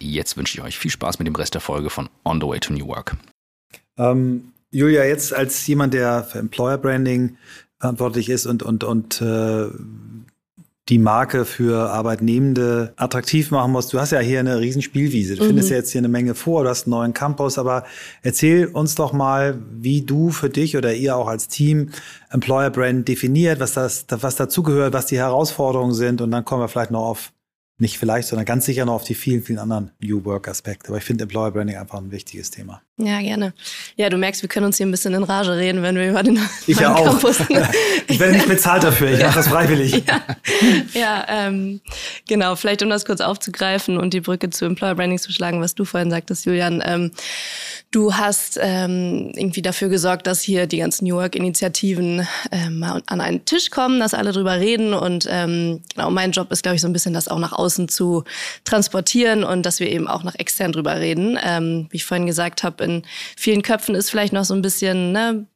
Jetzt wünsche ich euch viel Spaß mit dem Rest der Folge von On the Way to New Work. Ähm, Julia, jetzt als jemand, der für Employer Branding verantwortlich ist und, und, und äh, die Marke für Arbeitnehmende attraktiv machen muss. Du hast ja hier eine riesen Spielwiese. Du mhm. findest ja jetzt hier eine Menge vor, du hast einen neuen Campus, aber erzähl uns doch mal, wie du für dich oder ihr auch als Team Employer Brand definiert, was das, was dazugehört, was die Herausforderungen sind und dann kommen wir vielleicht noch auf nicht vielleicht, sondern ganz sicher noch auf die vielen, vielen anderen New Work-Aspekte. Aber ich finde Employer Branding einfach ein wichtiges Thema. Ja, gerne. Ja, du merkst, wir können uns hier ein bisschen in Rage reden, wenn wir über den ich ja auch. Campus. (laughs) ich werde nicht bezahlt dafür, ich ja. mache das freiwillig. (laughs) Ja, ja ähm, genau. Vielleicht um das kurz aufzugreifen und die Brücke zu Employer Branding zu schlagen, was du vorhin sagtest, Julian. Ähm, du hast ähm, irgendwie dafür gesorgt, dass hier die ganzen New Work-Initiativen ähm, an einen Tisch kommen, dass alle drüber reden. Und ähm, genau, mein Job ist, glaube ich, so ein bisschen das auch nach außen zu transportieren und dass wir eben auch nach extern drüber reden. Ähm, wie ich vorhin gesagt habe, in vielen Köpfen ist vielleicht noch so ein bisschen ne,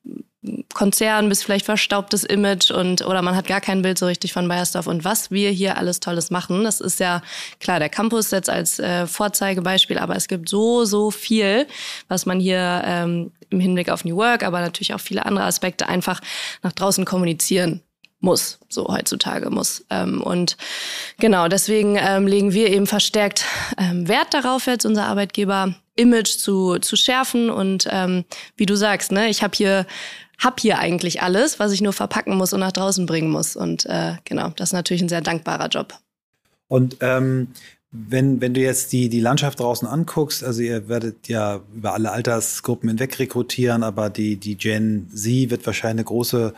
Konzern bis vielleicht verstaubtes Image und oder man hat gar kein Bild so richtig von Bayersdorf und was wir hier alles Tolles machen. Das ist ja klar der Campus jetzt als äh, Vorzeigebeispiel, aber es gibt so so viel, was man hier ähm, im Hinblick auf New Work, aber natürlich auch viele andere Aspekte einfach nach draußen kommunizieren muss, so heutzutage muss. Ähm, und genau deswegen ähm, legen wir eben verstärkt ähm, Wert darauf jetzt unser Arbeitgeber Image zu, zu schärfen. Und ähm, wie du sagst, ne, ich habe hier hab hier eigentlich alles, was ich nur verpacken muss und nach draußen bringen muss. Und äh, genau, das ist natürlich ein sehr dankbarer Job. Und ähm, wenn, wenn du jetzt die, die Landschaft draußen anguckst, also ihr werdet ja über alle Altersgruppen hinweg rekrutieren, aber die, die Gen Z wird wahrscheinlich eine große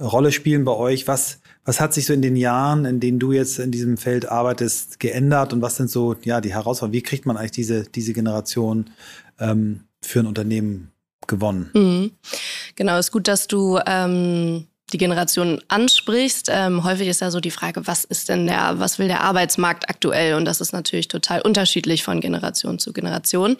Rolle spielen bei euch. Was, was hat sich so in den Jahren, in denen du jetzt in diesem Feld arbeitest, geändert und was sind so ja die Herausforderungen? Wie kriegt man eigentlich diese, diese Generation ähm, für ein Unternehmen gewonnen? Mhm. Genau, ist gut, dass du ähm, die Generation ansprichst. Ähm, häufig ist ja so die Frage, was ist denn der, was will der Arbeitsmarkt aktuell? Und das ist natürlich total unterschiedlich von Generation zu Generation.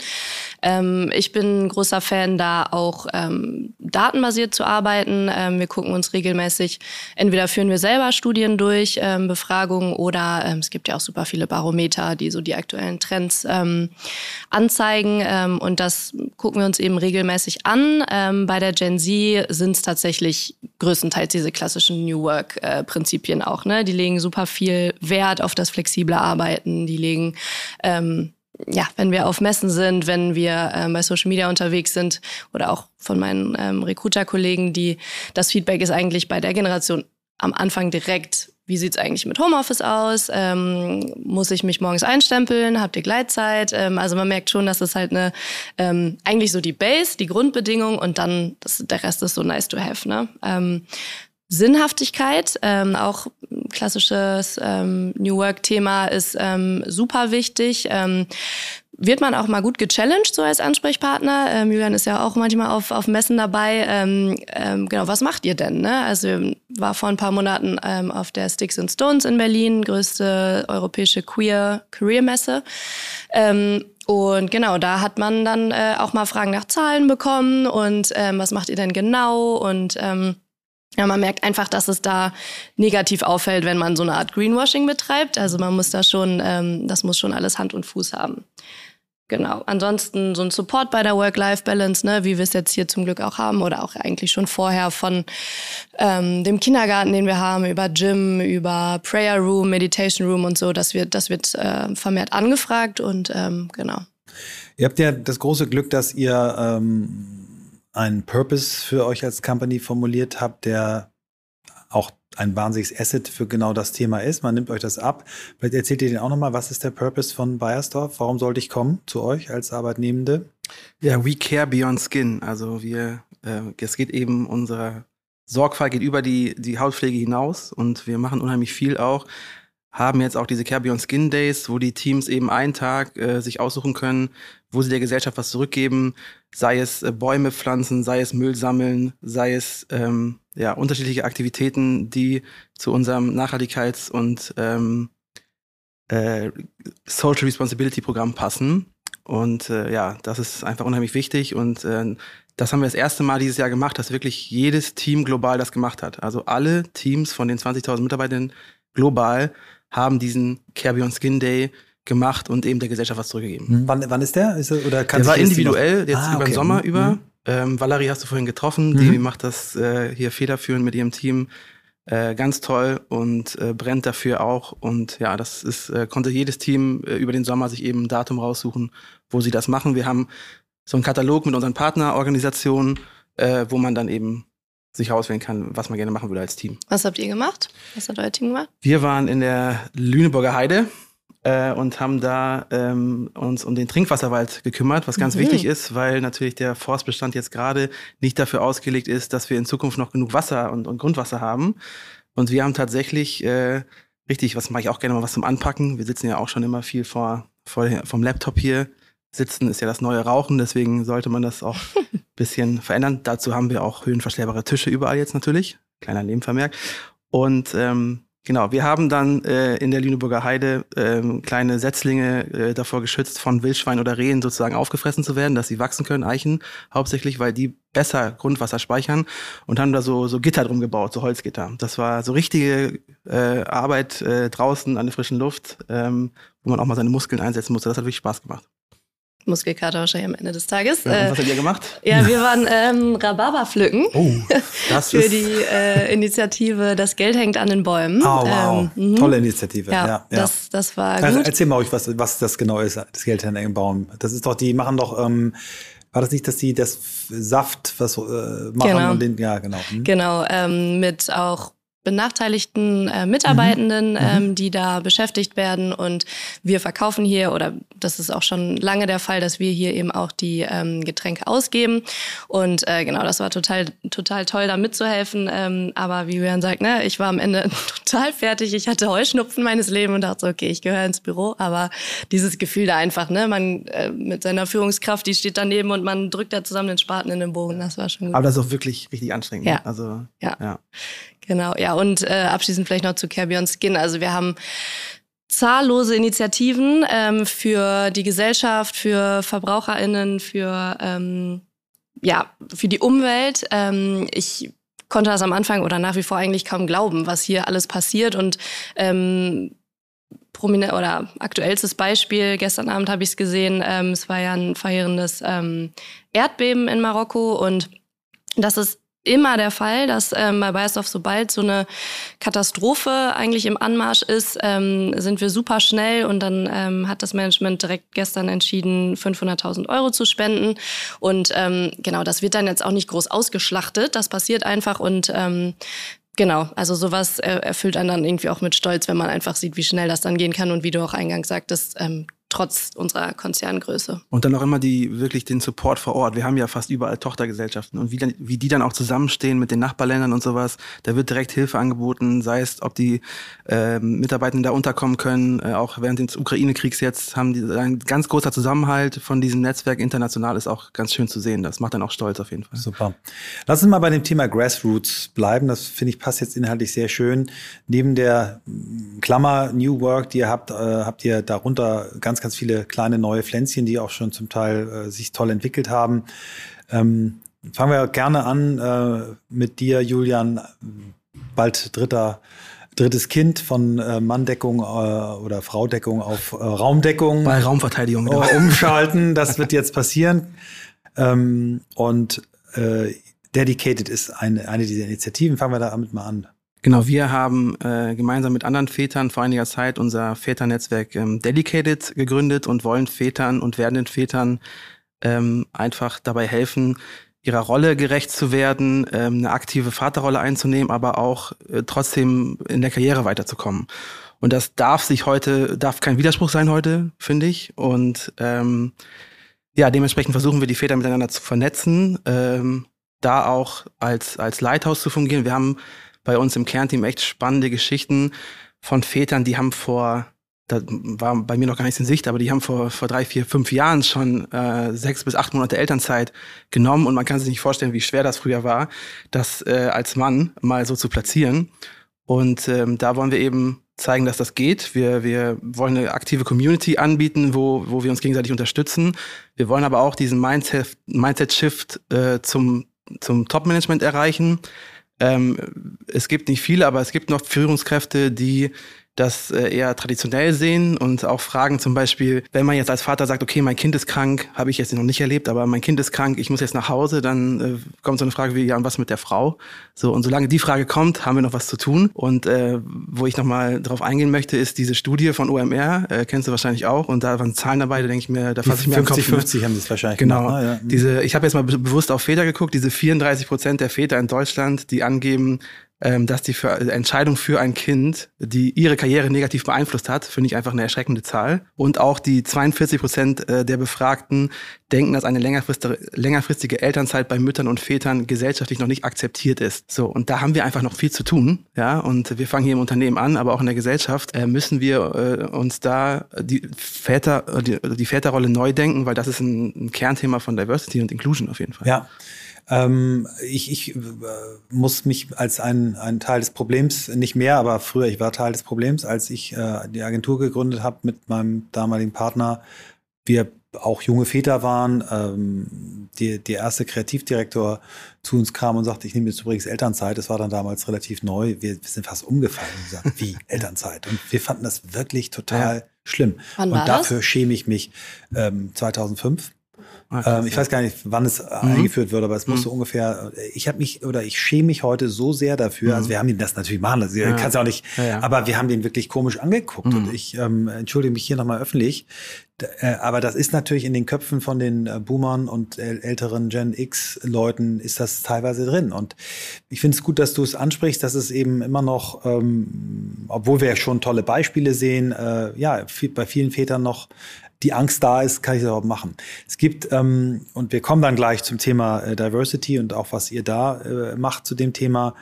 Ähm, ich bin großer Fan, da auch ähm, datenbasiert zu arbeiten. Ähm, wir gucken uns regelmäßig, entweder führen wir selber Studien durch, ähm, Befragungen oder ähm, es gibt ja auch super viele Barometer, die so die aktuellen Trends ähm, anzeigen. Ähm, und das gucken wir uns eben regelmäßig an. Ähm, bei der Gen Z sind es tatsächlich größtenteils diese klassischen New Work-Prinzipien äh, auch. Ne? Die legen super viel Wert auf das flexible Arbeiten. Die legen ähm, ja, wenn wir auf Messen sind, wenn wir ähm, bei Social Media unterwegs sind oder auch von meinen ähm, Recruiter-Kollegen, die das Feedback ist eigentlich bei der Generation am Anfang direkt, wie sieht's eigentlich mit Homeoffice aus? Ähm, muss ich mich morgens einstempeln? Habt ihr Gleitzeit? Ähm, also man merkt schon, dass es halt eine ähm, eigentlich so die Base, die Grundbedingung und dann das, der Rest ist so nice to have. Ne? Ähm, Sinnhaftigkeit, ähm, auch klassisches ähm, New Work-Thema ist ähm, super wichtig. Ähm, wird man auch mal gut gechallenged so als Ansprechpartner. Ähm, Julian ist ja auch manchmal auf, auf Messen dabei. Ähm, ähm, genau, was macht ihr denn? Ne? Also war vor ein paar Monaten ähm, auf der Sticks and Stones in Berlin, größte europäische Queer Career Messe. Ähm, und genau, da hat man dann äh, auch mal Fragen nach Zahlen bekommen und ähm, was macht ihr denn genau? Und ähm, ja, man merkt einfach, dass es da negativ auffällt, wenn man so eine Art Greenwashing betreibt. Also man muss da schon, ähm, das muss schon alles Hand und Fuß haben. Genau. Ansonsten so ein Support bei der Work-Life-Balance, ne, wie wir es jetzt hier zum Glück auch haben oder auch eigentlich schon vorher von ähm, dem Kindergarten, den wir haben, über Gym, über Prayer Room, Meditation Room und so. Das wird, das wird äh, vermehrt angefragt und ähm, genau. Ihr habt ja das große Glück, dass ihr ähm einen Purpose für euch als Company formuliert habt, der ein wahnsinniges Asset für genau das Thema ist. Man nimmt euch das ab. Vielleicht erzählt ihr den auch nochmal, was ist der Purpose von Bayersdorf? Warum sollte ich kommen zu euch als Arbeitnehmende? Ja, we care beyond skin. Also wir, äh, es geht eben unsere Sorgfalt geht über die, die Hautpflege hinaus und wir machen unheimlich viel auch. Haben jetzt auch diese Care Beyond Skin Days, wo die Teams eben einen Tag äh, sich aussuchen können, wo sie der Gesellschaft was zurückgeben, sei es äh, Bäume pflanzen, sei es Müll sammeln, sei es ähm, ja unterschiedliche Aktivitäten, die zu unserem Nachhaltigkeits- und ähm, äh, Social Responsibility Programm passen. Und äh, ja, das ist einfach unheimlich wichtig und äh, das haben wir das erste Mal dieses Jahr gemacht, dass wirklich jedes Team global das gemacht hat. Also alle Teams von den 20.000 Mitarbeitern global haben diesen Care Beyond Skin Day gemacht und eben der Gesellschaft was zurückgegeben. Hm. Wann, wann ist der? Ist er, oder kann der war individuell, jetzt ah, über den Sommer mhm. über. Hm. Ähm, Valerie hast du vorhin getroffen, mhm. die macht das äh, hier federführend mit ihrem Team. Äh, ganz toll und äh, brennt dafür auch. Und ja, das ist, äh, konnte jedes Team äh, über den Sommer sich eben ein Datum raussuchen, wo sie das machen. Wir haben so einen Katalog mit unseren Partnerorganisationen, äh, wo man dann eben sich auswählen kann, was man gerne machen würde als Team. Was habt ihr gemacht? Was hat euer Team gemacht? Wir waren in der Lüneburger Heide äh, und haben da ähm, uns um den Trinkwasserwald gekümmert, was ganz mhm. wichtig ist, weil natürlich der Forstbestand jetzt gerade nicht dafür ausgelegt ist, dass wir in Zukunft noch genug Wasser und, und Grundwasser haben. Und wir haben tatsächlich äh, richtig, was mache ich auch gerne mal was zum Anpacken. Wir sitzen ja auch schon immer viel vor, vor vom Laptop hier. Sitzen ist ja das neue Rauchen, deswegen sollte man das auch ein (laughs) bisschen verändern. Dazu haben wir auch höhenverstellbare Tische überall jetzt natürlich. Kleiner Nebenvermerk. Und ähm, Genau, wir haben dann äh, in der Lüneburger Heide ähm, kleine Setzlinge äh, davor geschützt, von Wildschwein oder Rehen sozusagen aufgefressen zu werden, dass sie wachsen können, Eichen hauptsächlich, weil die besser Grundwasser speichern und haben da so, so Gitter drum gebaut, so Holzgitter. Das war so richtige äh, Arbeit äh, draußen an der frischen Luft, ähm, wo man auch mal seine Muskeln einsetzen musste. Das hat wirklich Spaß gemacht. Muskelkater wahrscheinlich am Ende des Tages. Ja, was habt ihr gemacht? Ja, wir waren ähm, Rhabarber pflücken. Oh, das (laughs) Für die äh, Initiative Das Geld hängt an den Bäumen. Oh, wow. Ähm, Tolle Initiative. Ja, ja, Das, das war also, gut. Erzähl mal euch, was, was das genau ist, das Geld hängt an den Bäumen. Das ist doch, die machen doch, ähm, war das nicht, dass die das Saft was äh, machen genau. und den, ja, genau. Hm. Genau, ähm, mit auch benachteiligten äh, Mitarbeitenden, mhm. ähm, die da beschäftigt werden. Und wir verkaufen hier, oder das ist auch schon lange der Fall, dass wir hier eben auch die ähm, Getränke ausgeben. Und äh, genau, das war total, total toll, da mitzuhelfen. Ähm, aber wie Julian sagt, ne, ich war am Ende (laughs) total fertig. Ich hatte Heuschnupfen meines Lebens und dachte so, okay, ich gehöre ins Büro. Aber dieses Gefühl da einfach, ne, man äh, mit seiner Führungskraft, die steht daneben und man drückt da zusammen den Spaten in den Bogen. Das war schon gut. Aber das ist auch wirklich richtig anstrengend. Ja. Ne? Also, ja. ja. Genau, ja, und äh, abschließend vielleicht noch zu Care Beyond Skin. Also wir haben zahllose Initiativen ähm, für die Gesellschaft, für VerbraucherInnen, für, ähm, ja, für die Umwelt. Ähm, ich konnte das am Anfang oder nach wie vor eigentlich kaum glauben, was hier alles passiert und ähm, prominent oder aktuellstes Beispiel, gestern Abend habe ich es gesehen, ähm, es war ja ein verheerendes ähm, Erdbeben in Marokko und das ist immer der Fall, dass ähm, bei Biosdorf, sobald so eine Katastrophe eigentlich im Anmarsch ist, ähm, sind wir super schnell und dann ähm, hat das Management direkt gestern entschieden, 500.000 Euro zu spenden. Und ähm, genau, das wird dann jetzt auch nicht groß ausgeschlachtet, das passiert einfach und ähm, Genau, also sowas erfüllt einen dann irgendwie auch mit Stolz, wenn man einfach sieht, wie schnell das dann gehen kann und wie du auch eingangs sagtest, ähm, trotz unserer Konzerngröße. Und dann auch immer die wirklich den Support vor Ort. Wir haben ja fast überall Tochtergesellschaften und wie, dann, wie die dann auch zusammenstehen mit den Nachbarländern und sowas. Da wird direkt Hilfe angeboten, sei es, ob die äh, Mitarbeitenden da unterkommen können. Äh, auch während des Ukraine-Kriegs jetzt haben die ein ganz großer Zusammenhalt von diesem Netzwerk international ist auch ganz schön zu sehen. Das macht dann auch stolz auf jeden Fall. Super. Lass uns mal bei dem Thema Grassroots bleiben. Das finde ich passt jetzt inhaltlich sehr schön. Neben der Klammer New Work, die ihr habt, äh, habt ihr darunter ganz ganz viele kleine neue Pflänzchen, die auch schon zum Teil äh, sich toll entwickelt haben. Ähm, fangen wir gerne an äh, mit dir, Julian. Bald dritter drittes Kind von äh, Manndeckung äh, oder Fraudeckung auf äh, Raumdeckung. Bei Raumverteidigung. Äh, (laughs) umschalten, das wird jetzt passieren. Ähm, und äh, Dedicated ist eine, eine dieser Initiativen. Fangen wir damit mal an. Genau, wir haben äh, gemeinsam mit anderen Vätern vor einiger Zeit unser Väternetzwerk ähm, Dedicated gegründet und wollen Vätern und werdenden Vätern ähm, einfach dabei helfen, ihrer Rolle gerecht zu werden, ähm, eine aktive Vaterrolle einzunehmen, aber auch äh, trotzdem in der Karriere weiterzukommen. Und das darf sich heute, darf kein Widerspruch sein heute, finde ich. Und ähm, ja, dementsprechend versuchen wir die Väter miteinander zu vernetzen, ähm, da auch als, als Leithaus zu fungieren. Wir haben bei uns im Kernteam echt spannende Geschichten von Vätern, die haben vor, da war bei mir noch gar nichts in Sicht, aber die haben vor, vor drei, vier, fünf Jahren schon äh, sechs bis acht Monate Elternzeit genommen und man kann sich nicht vorstellen, wie schwer das früher war, das äh, als Mann mal so zu platzieren. Und ähm, da wollen wir eben zeigen, dass das geht. Wir, wir wollen eine aktive Community anbieten, wo, wo wir uns gegenseitig unterstützen. Wir wollen aber auch diesen Mindset-Shift Mindset äh, zum, zum Top-Management erreichen. Ähm, es gibt nicht viele, aber es gibt noch Führungskräfte, die das äh, eher traditionell sehen und auch fragen zum Beispiel, wenn man jetzt als Vater sagt, okay, mein Kind ist krank, habe ich jetzt noch nicht erlebt, aber mein Kind ist krank, ich muss jetzt nach Hause, dann äh, kommt so eine Frage wie, ja, und was mit der Frau? So, und solange die Frage kommt, haben wir noch was zu tun. Und äh, wo ich nochmal drauf eingehen möchte, ist diese Studie von OMR, äh, kennst du wahrscheinlich auch, und da waren Zahlen dabei, da denke ich mir, da fasse ich mir 50, 50 haben das wahrscheinlich genau. Gemacht, ne? ja. Diese, ich habe jetzt mal bewusst auf Väter geguckt, diese 34 Prozent der Väter in Deutschland, die angeben, ähm, dass die für, Entscheidung für ein Kind, die ihre Karriere negativ beeinflusst hat, finde ich einfach eine erschreckende Zahl. Und auch die 42 Prozent äh, der Befragten denken, dass eine längerfristige, längerfristige Elternzeit bei Müttern und Vätern gesellschaftlich noch nicht akzeptiert ist. So, und da haben wir einfach noch viel zu tun. Ja, und wir fangen hier im Unternehmen an, aber auch in der Gesellschaft äh, müssen wir äh, uns da die Väter, die, die Väterrolle neu denken, weil das ist ein, ein Kernthema von Diversity und Inclusion auf jeden Fall. Ja. Ähm, ich ich äh, muss mich als ein, ein Teil des Problems, nicht mehr, aber früher, ich war Teil des Problems, als ich äh, die Agentur gegründet habe mit meinem damaligen Partner. Wir auch junge Väter waren. Ähm, die, der erste Kreativdirektor zu uns kam und sagte, ich nehme jetzt übrigens Elternzeit. Das war dann damals relativ neu. Wir, wir sind fast umgefallen und gesagt, wie (laughs) Elternzeit? Und wir fanden das wirklich total ja. schlimm. Wann und dafür das? schäme ich mich. Ähm, 2005 Ah, ähm, ich weiß gar nicht, wann es mhm. eingeführt wird, aber es musste mhm. ungefähr, ich habe mich oder ich schäme mich heute so sehr dafür, mhm. also wir haben ihn das natürlich machen, also ja. kannst auch nicht, ja, ja. aber wir haben den wirklich komisch angeguckt und mhm. ich ähm, entschuldige mich hier nochmal öffentlich, äh, aber das ist natürlich in den Köpfen von den äh, Boomern und älteren Gen X-Leuten ist das teilweise drin. Und ich finde es gut, dass du es ansprichst, dass es eben immer noch, ähm, obwohl wir ja schon tolle Beispiele sehen, äh, ja, viel, bei vielen Vätern noch die Angst da ist, kann ich das überhaupt machen. Es gibt, ähm, und wir kommen dann gleich zum Thema äh, Diversity und auch was ihr da äh, macht zu dem Thema.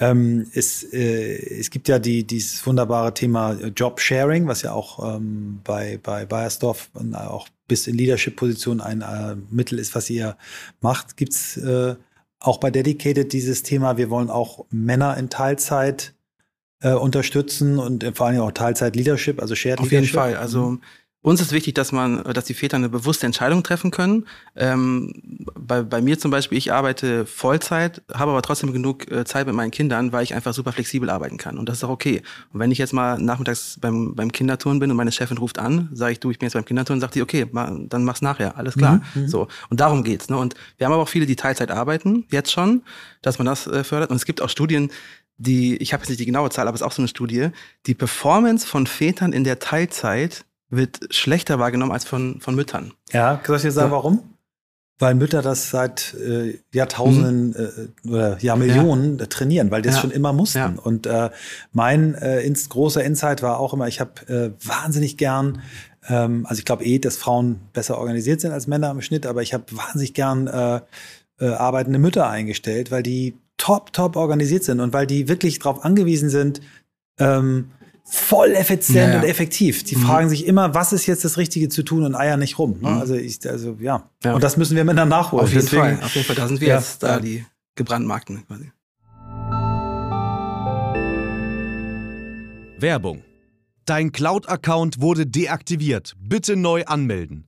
Ähm, es, äh, es gibt ja die, dieses wunderbare Thema Job Sharing, was ja auch ähm, bei, bei Bayersdorf und auch bis in Leadership-Position ein äh, Mittel ist, was ihr macht. Gibt es äh, auch bei Dedicated dieses Thema, wir wollen auch Männer in Teilzeit äh, unterstützen und vor allem auch Teilzeit Leadership, also Shared Auf Leadership. Auf jeden Fall. Also mhm. Uns ist wichtig, dass man, dass die Väter eine bewusste Entscheidung treffen können. Ähm, bei, bei mir zum Beispiel, ich arbeite Vollzeit, habe aber trotzdem genug äh, Zeit mit meinen Kindern, weil ich einfach super flexibel arbeiten kann. Und das ist auch okay. Und wenn ich jetzt mal nachmittags beim, beim Kinderturnen bin und meine Chefin ruft an, sage ich, du, ich bin jetzt beim Kinderturnen, sagt die, okay, ma, dann mach's nachher, alles klar. Mhm, mhm, so. Und darum geht's. Ne? Und wir haben aber auch viele, die Teilzeit arbeiten, jetzt schon, dass man das äh, fördert. Und es gibt auch Studien, die, ich habe jetzt nicht die genaue Zahl, aber es ist auch so eine Studie, die Performance von Vätern in der Teilzeit wird schlechter wahrgenommen als von, von Müttern. Ja, soll ich dir sagen, ja. warum? Weil Mütter das seit äh, Jahrtausenden mhm. äh, oder Jahrmillionen ja. trainieren, weil die das ja. schon immer mussten. Ja. Und äh, mein äh, ins, großer Insight war auch immer, ich habe äh, wahnsinnig gern, ähm, also ich glaube eh, dass Frauen besser organisiert sind als Männer im Schnitt, aber ich habe wahnsinnig gern äh, äh, arbeitende Mütter eingestellt, weil die top, top organisiert sind und weil die wirklich darauf angewiesen sind, ähm, voll effizient ja, und effektiv. Die mhm. fragen sich immer, was ist jetzt das Richtige zu tun und eiern nicht rum. Ne? Mhm. Also ich, also ja. ja. Und das müssen wir miteinander nachholen. Auf jeden Deswegen, Fall, auf jeden Fall. Da sind wir ja, jetzt da die gebrandmarkten quasi. Werbung. Dein Cloud-Account wurde deaktiviert. Bitte neu anmelden.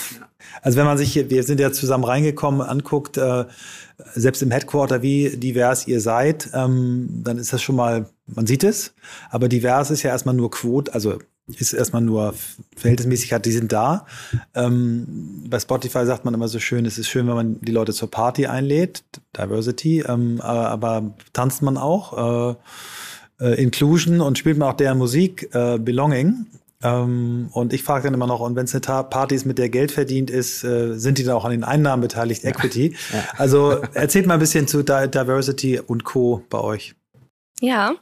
Also wenn man sich hier, wir sind ja zusammen reingekommen, anguckt, äh, selbst im Headquarter, wie divers ihr seid, ähm, dann ist das schon mal, man sieht es, aber divers ist ja erstmal nur Quote, also ist erstmal nur Verhältnismäßigkeit, die sind da. Ähm, bei Spotify sagt man immer so schön, es ist schön, wenn man die Leute zur Party einlädt, Diversity, ähm, aber, aber, tanzt man auch, äh, äh, Inclusion und spielt man auch deren Musik, äh, Belonging. Ähm, und ich frage dann immer noch, und wenn es eine Party ist, mit der Geld verdient ist, äh, sind die dann auch an den Einnahmen beteiligt, Equity? Ja. Also erzählt mal ein bisschen zu Diversity und Co. bei euch. Ja,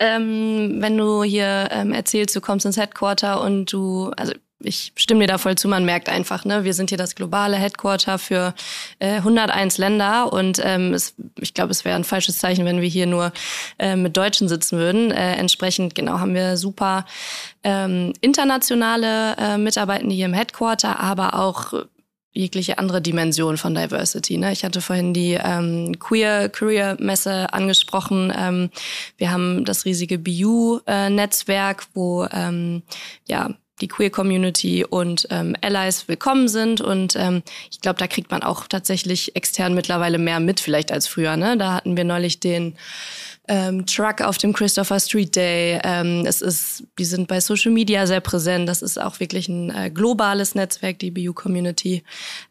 ähm, wenn du hier ähm, erzählst, du kommst ins Headquarter und du, also ich stimme dir da voll zu, man merkt einfach, ne, wir sind hier das globale Headquarter für äh, 101 Länder und ähm, es, ich glaube, es wäre ein falsches Zeichen, wenn wir hier nur äh, mit Deutschen sitzen würden. Äh, entsprechend, genau, haben wir super ähm, internationale äh, Mitarbeitende hier im Headquarter, aber auch jegliche andere Dimension von Diversity. Ne? Ich hatte vorhin die ähm, Queer Career Messe angesprochen. Ähm, wir haben das riesige BU-Netzwerk, wo ähm, ja die Queer-Community und ähm, Allies willkommen sind. Und ähm, ich glaube, da kriegt man auch tatsächlich extern mittlerweile mehr mit, vielleicht als früher. Ne? Da hatten wir neulich den ähm, Truck auf dem Christopher Street Day. Ähm, es ist, die sind bei Social Media sehr präsent. Das ist auch wirklich ein äh, globales Netzwerk, die BU-Community.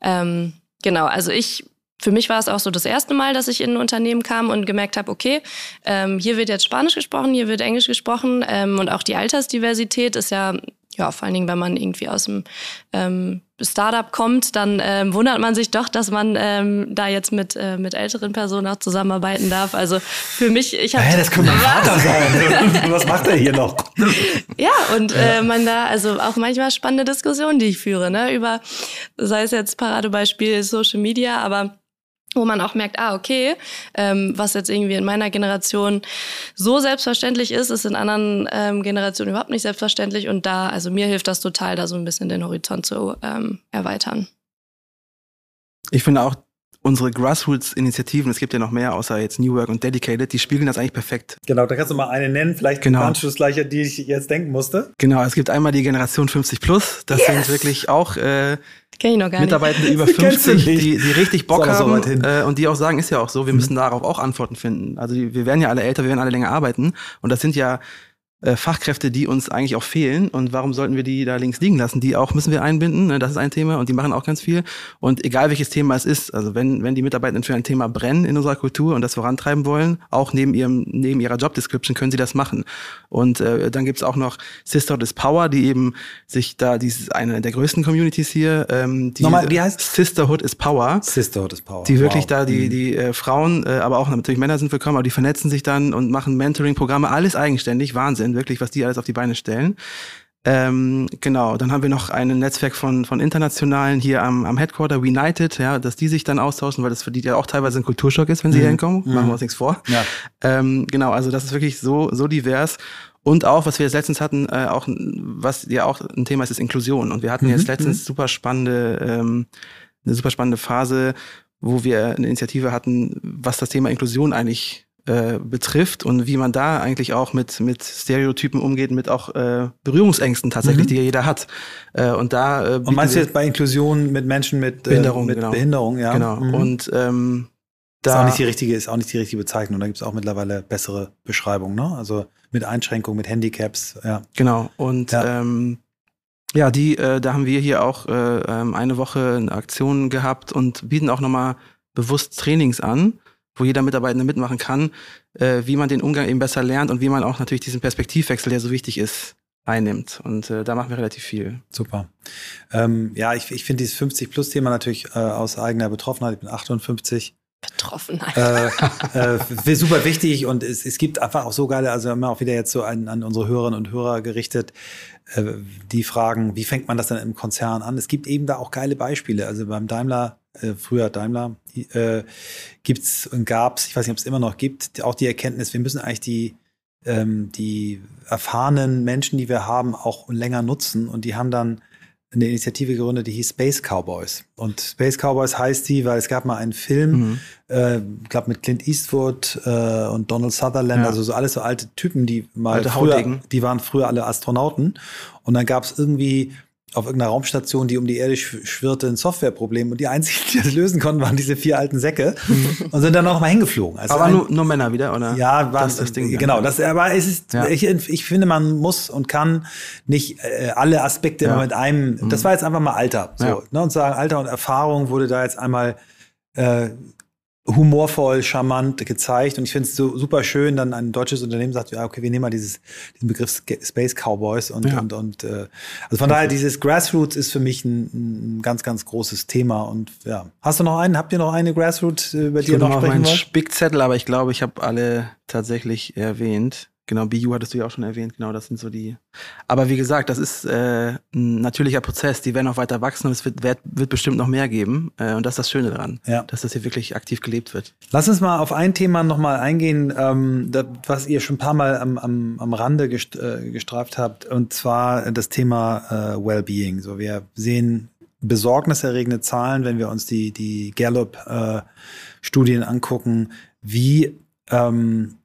Ähm, genau, also ich für mich war es auch so das erste Mal, dass ich in ein Unternehmen kam und gemerkt habe, okay, ähm, hier wird jetzt Spanisch gesprochen, hier wird Englisch gesprochen ähm, und auch die Altersdiversität ist ja ja, vor allen Dingen, wenn man irgendwie aus dem ähm, Startup kommt, dann ähm, wundert man sich doch, dass man ähm, da jetzt mit, äh, mit älteren Personen auch zusammenarbeiten darf. Also für mich, ich habe. Hä, das könnte mein Vater sein. (laughs) Was macht er hier noch? (laughs) ja, und äh, man da, also auch manchmal spannende Diskussionen, die ich führe, ne, über, sei es jetzt Paradebeispiel Social Media, aber wo man auch merkt, ah, okay, ähm, was jetzt irgendwie in meiner Generation so selbstverständlich ist, ist in anderen ähm, Generationen überhaupt nicht selbstverständlich. Und da, also mir hilft das total, da so ein bisschen den Horizont zu ähm, erweitern. Ich finde auch, unsere Grassroots-Initiativen, es gibt ja noch mehr außer jetzt New Work und Dedicated, die spiegeln das eigentlich perfekt. Genau, da kannst du mal eine nennen, vielleicht genau. Anschlussgleiche, die ich jetzt denken musste. Genau, es gibt einmal die Generation 50 plus, das yes. sind wirklich auch äh, Kenn ich noch gar Mitarbeitende (laughs) nicht. über 50, die, die richtig Bock haben so äh, und die auch sagen, ist ja auch so, wir mhm. müssen darauf auch Antworten finden. Also die, wir werden ja alle älter, wir werden alle länger arbeiten und das sind ja Fachkräfte, die uns eigentlich auch fehlen. Und warum sollten wir die da links liegen lassen? Die auch müssen wir einbinden. Ne? Das ist ein Thema und die machen auch ganz viel. Und egal welches Thema es ist, also wenn, wenn die Mitarbeitenden für ein Thema brennen in unserer Kultur und das vorantreiben wollen, auch neben ihrem, neben ihrer Jobdescription können sie das machen. Und äh, dann gibt's auch noch Sisterhood is Power, die eben sich da, die ist eine der größten Communities hier. Ähm, die Nochmal, wie heißt Sisterhood is Power. Sisterhood is Power. Die wirklich wow. da, die, mhm. die äh, Frauen, äh, aber auch natürlich Männer sind willkommen, aber die vernetzen sich dann und machen Mentoring-Programme, alles eigenständig, Wahnsinn sind, wirklich, was die alles auf die Beine stellen. Ähm, genau, dann haben wir noch ein Netzwerk von, von Internationalen hier am, am Headquarter, United, ja, dass die sich dann austauschen, weil das für die ja auch teilweise ein Kulturschock ist, wenn sie mhm. hier hinkommen. Machen wir uns nichts vor. Ja. Ähm, genau, also das ist wirklich so, so divers. Und auch, was wir jetzt letztens hatten, äh, auch was ja auch ein Thema ist, ist Inklusion. Und wir hatten mhm. jetzt letztens mhm. super spannende, ähm, eine super spannende Phase, wo wir eine Initiative hatten, was das Thema Inklusion eigentlich äh, betrifft und wie man da eigentlich auch mit, mit Stereotypen umgeht, mit auch äh, Berührungsängsten tatsächlich, mhm. die ja jeder hat. Äh, und da äh, Und meinst du jetzt bei Inklusion mit Menschen mit äh, Behinderung, mit genau. Behinderung, ja. Genau. Mhm. Und ähm, da ist auch nicht die richtige, ist auch nicht die richtige Bezeichnung. Da gibt es auch mittlerweile bessere Beschreibungen, ne? Also mit Einschränkungen, mit Handicaps, ja. Genau. Und ja. ähm, ja, die, äh, da haben wir hier auch äh, ähm, eine Woche eine Aktion gehabt und bieten auch nochmal bewusst Trainings an, wo jeder Mitarbeiter mitmachen kann, äh, wie man den Umgang eben besser lernt und wie man auch natürlich diesen Perspektivwechsel, der so wichtig ist, einnimmt. Und äh, da machen wir relativ viel. Super. Ähm, ja, ich, ich finde dieses 50-Plus-Thema natürlich äh, aus eigener Betroffenheit. Ich bin 58. Betroffenheit. Äh, äh, super wichtig und es, es gibt einfach auch so geile, also immer auch wieder jetzt so an, an unsere Hörerinnen und Hörer gerichtet, äh, die fragen, wie fängt man das dann im Konzern an? Es gibt eben da auch geile Beispiele. Also beim Daimler äh, früher Daimler, äh, gibt's und gab's, ich weiß nicht, ob es immer noch gibt, auch die Erkenntnis, wir müssen eigentlich die, ähm, die erfahrenen Menschen, die wir haben, auch länger nutzen. Und die haben dann eine Initiative gegründet, die hieß Space Cowboys. Und Space Cowboys heißt die, weil es gab mal einen Film, mhm. äh, glaube mit Clint Eastwood äh, und Donald Sutherland, ja. also so alles so alte Typen, die mal alte früher, Hautigen. die waren früher alle Astronauten. Und dann gab es irgendwie auf irgendeiner Raumstation, die um die Erde schwirrte, ein Softwareproblem. Und die einzigen, die das lösen konnten, waren diese vier alten Säcke mhm. und sind dann auch mal hingeflogen. Also aber ein, nur, nur Männer wieder, oder? Ja, war das, das Ding. Genau, das, aber es ist, ja. ich, ich finde, man muss und kann nicht äh, alle Aspekte ja. immer mit einem, mhm. das war jetzt einfach mal Alter. So, ja. ne, und sagen, Alter und Erfahrung wurde da jetzt einmal äh, humorvoll, charmant gezeigt. Und ich finde es so super schön, dann ein deutsches Unternehmen sagt, ja, okay, wir nehmen mal dieses, diesen Begriff Space Cowboys und, ja. und, und äh, also von daher, dieses Grassroots ist für mich ein, ein, ganz, ganz großes Thema. Und ja. Hast du noch einen? Habt ihr noch eine Grassroots, äh, über die ihr noch sprechen wollt? Spickzettel, aber ich glaube, ich habe alle tatsächlich erwähnt. Genau, BU hattest du ja auch schon erwähnt, genau, das sind so die. Aber wie gesagt, das ist äh, ein natürlicher Prozess, die werden auch weiter wachsen und es wird, wird, wird bestimmt noch mehr geben. Äh, und das ist das Schöne daran, ja. dass das hier wirklich aktiv gelebt wird. Lass uns mal auf ein Thema nochmal eingehen, ähm, das, was ihr schon ein paar Mal am, am, am Rande gest, äh, gestreift habt, und zwar das Thema äh, Wellbeing. So, wir sehen besorgniserregende Zahlen, wenn wir uns die, die Gallup-Studien äh, angucken, wie ähm,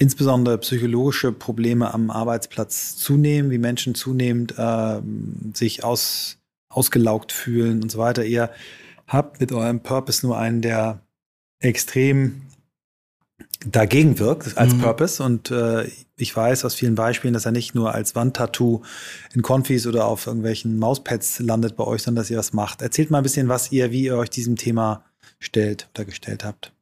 insbesondere psychologische Probleme am Arbeitsplatz zunehmen, wie Menschen zunehmend äh, sich aus, ausgelaugt fühlen und so weiter. Ihr habt mit eurem Purpose nur einen, der extrem dagegen wirkt als mhm. Purpose. Und äh, ich weiß aus vielen Beispielen, dass er nicht nur als Wandtattoo in Confis oder auf irgendwelchen Mauspads landet bei euch, sondern dass ihr was macht. Erzählt mal ein bisschen, was ihr, wie ihr euch diesem Thema stellt oder gestellt habt.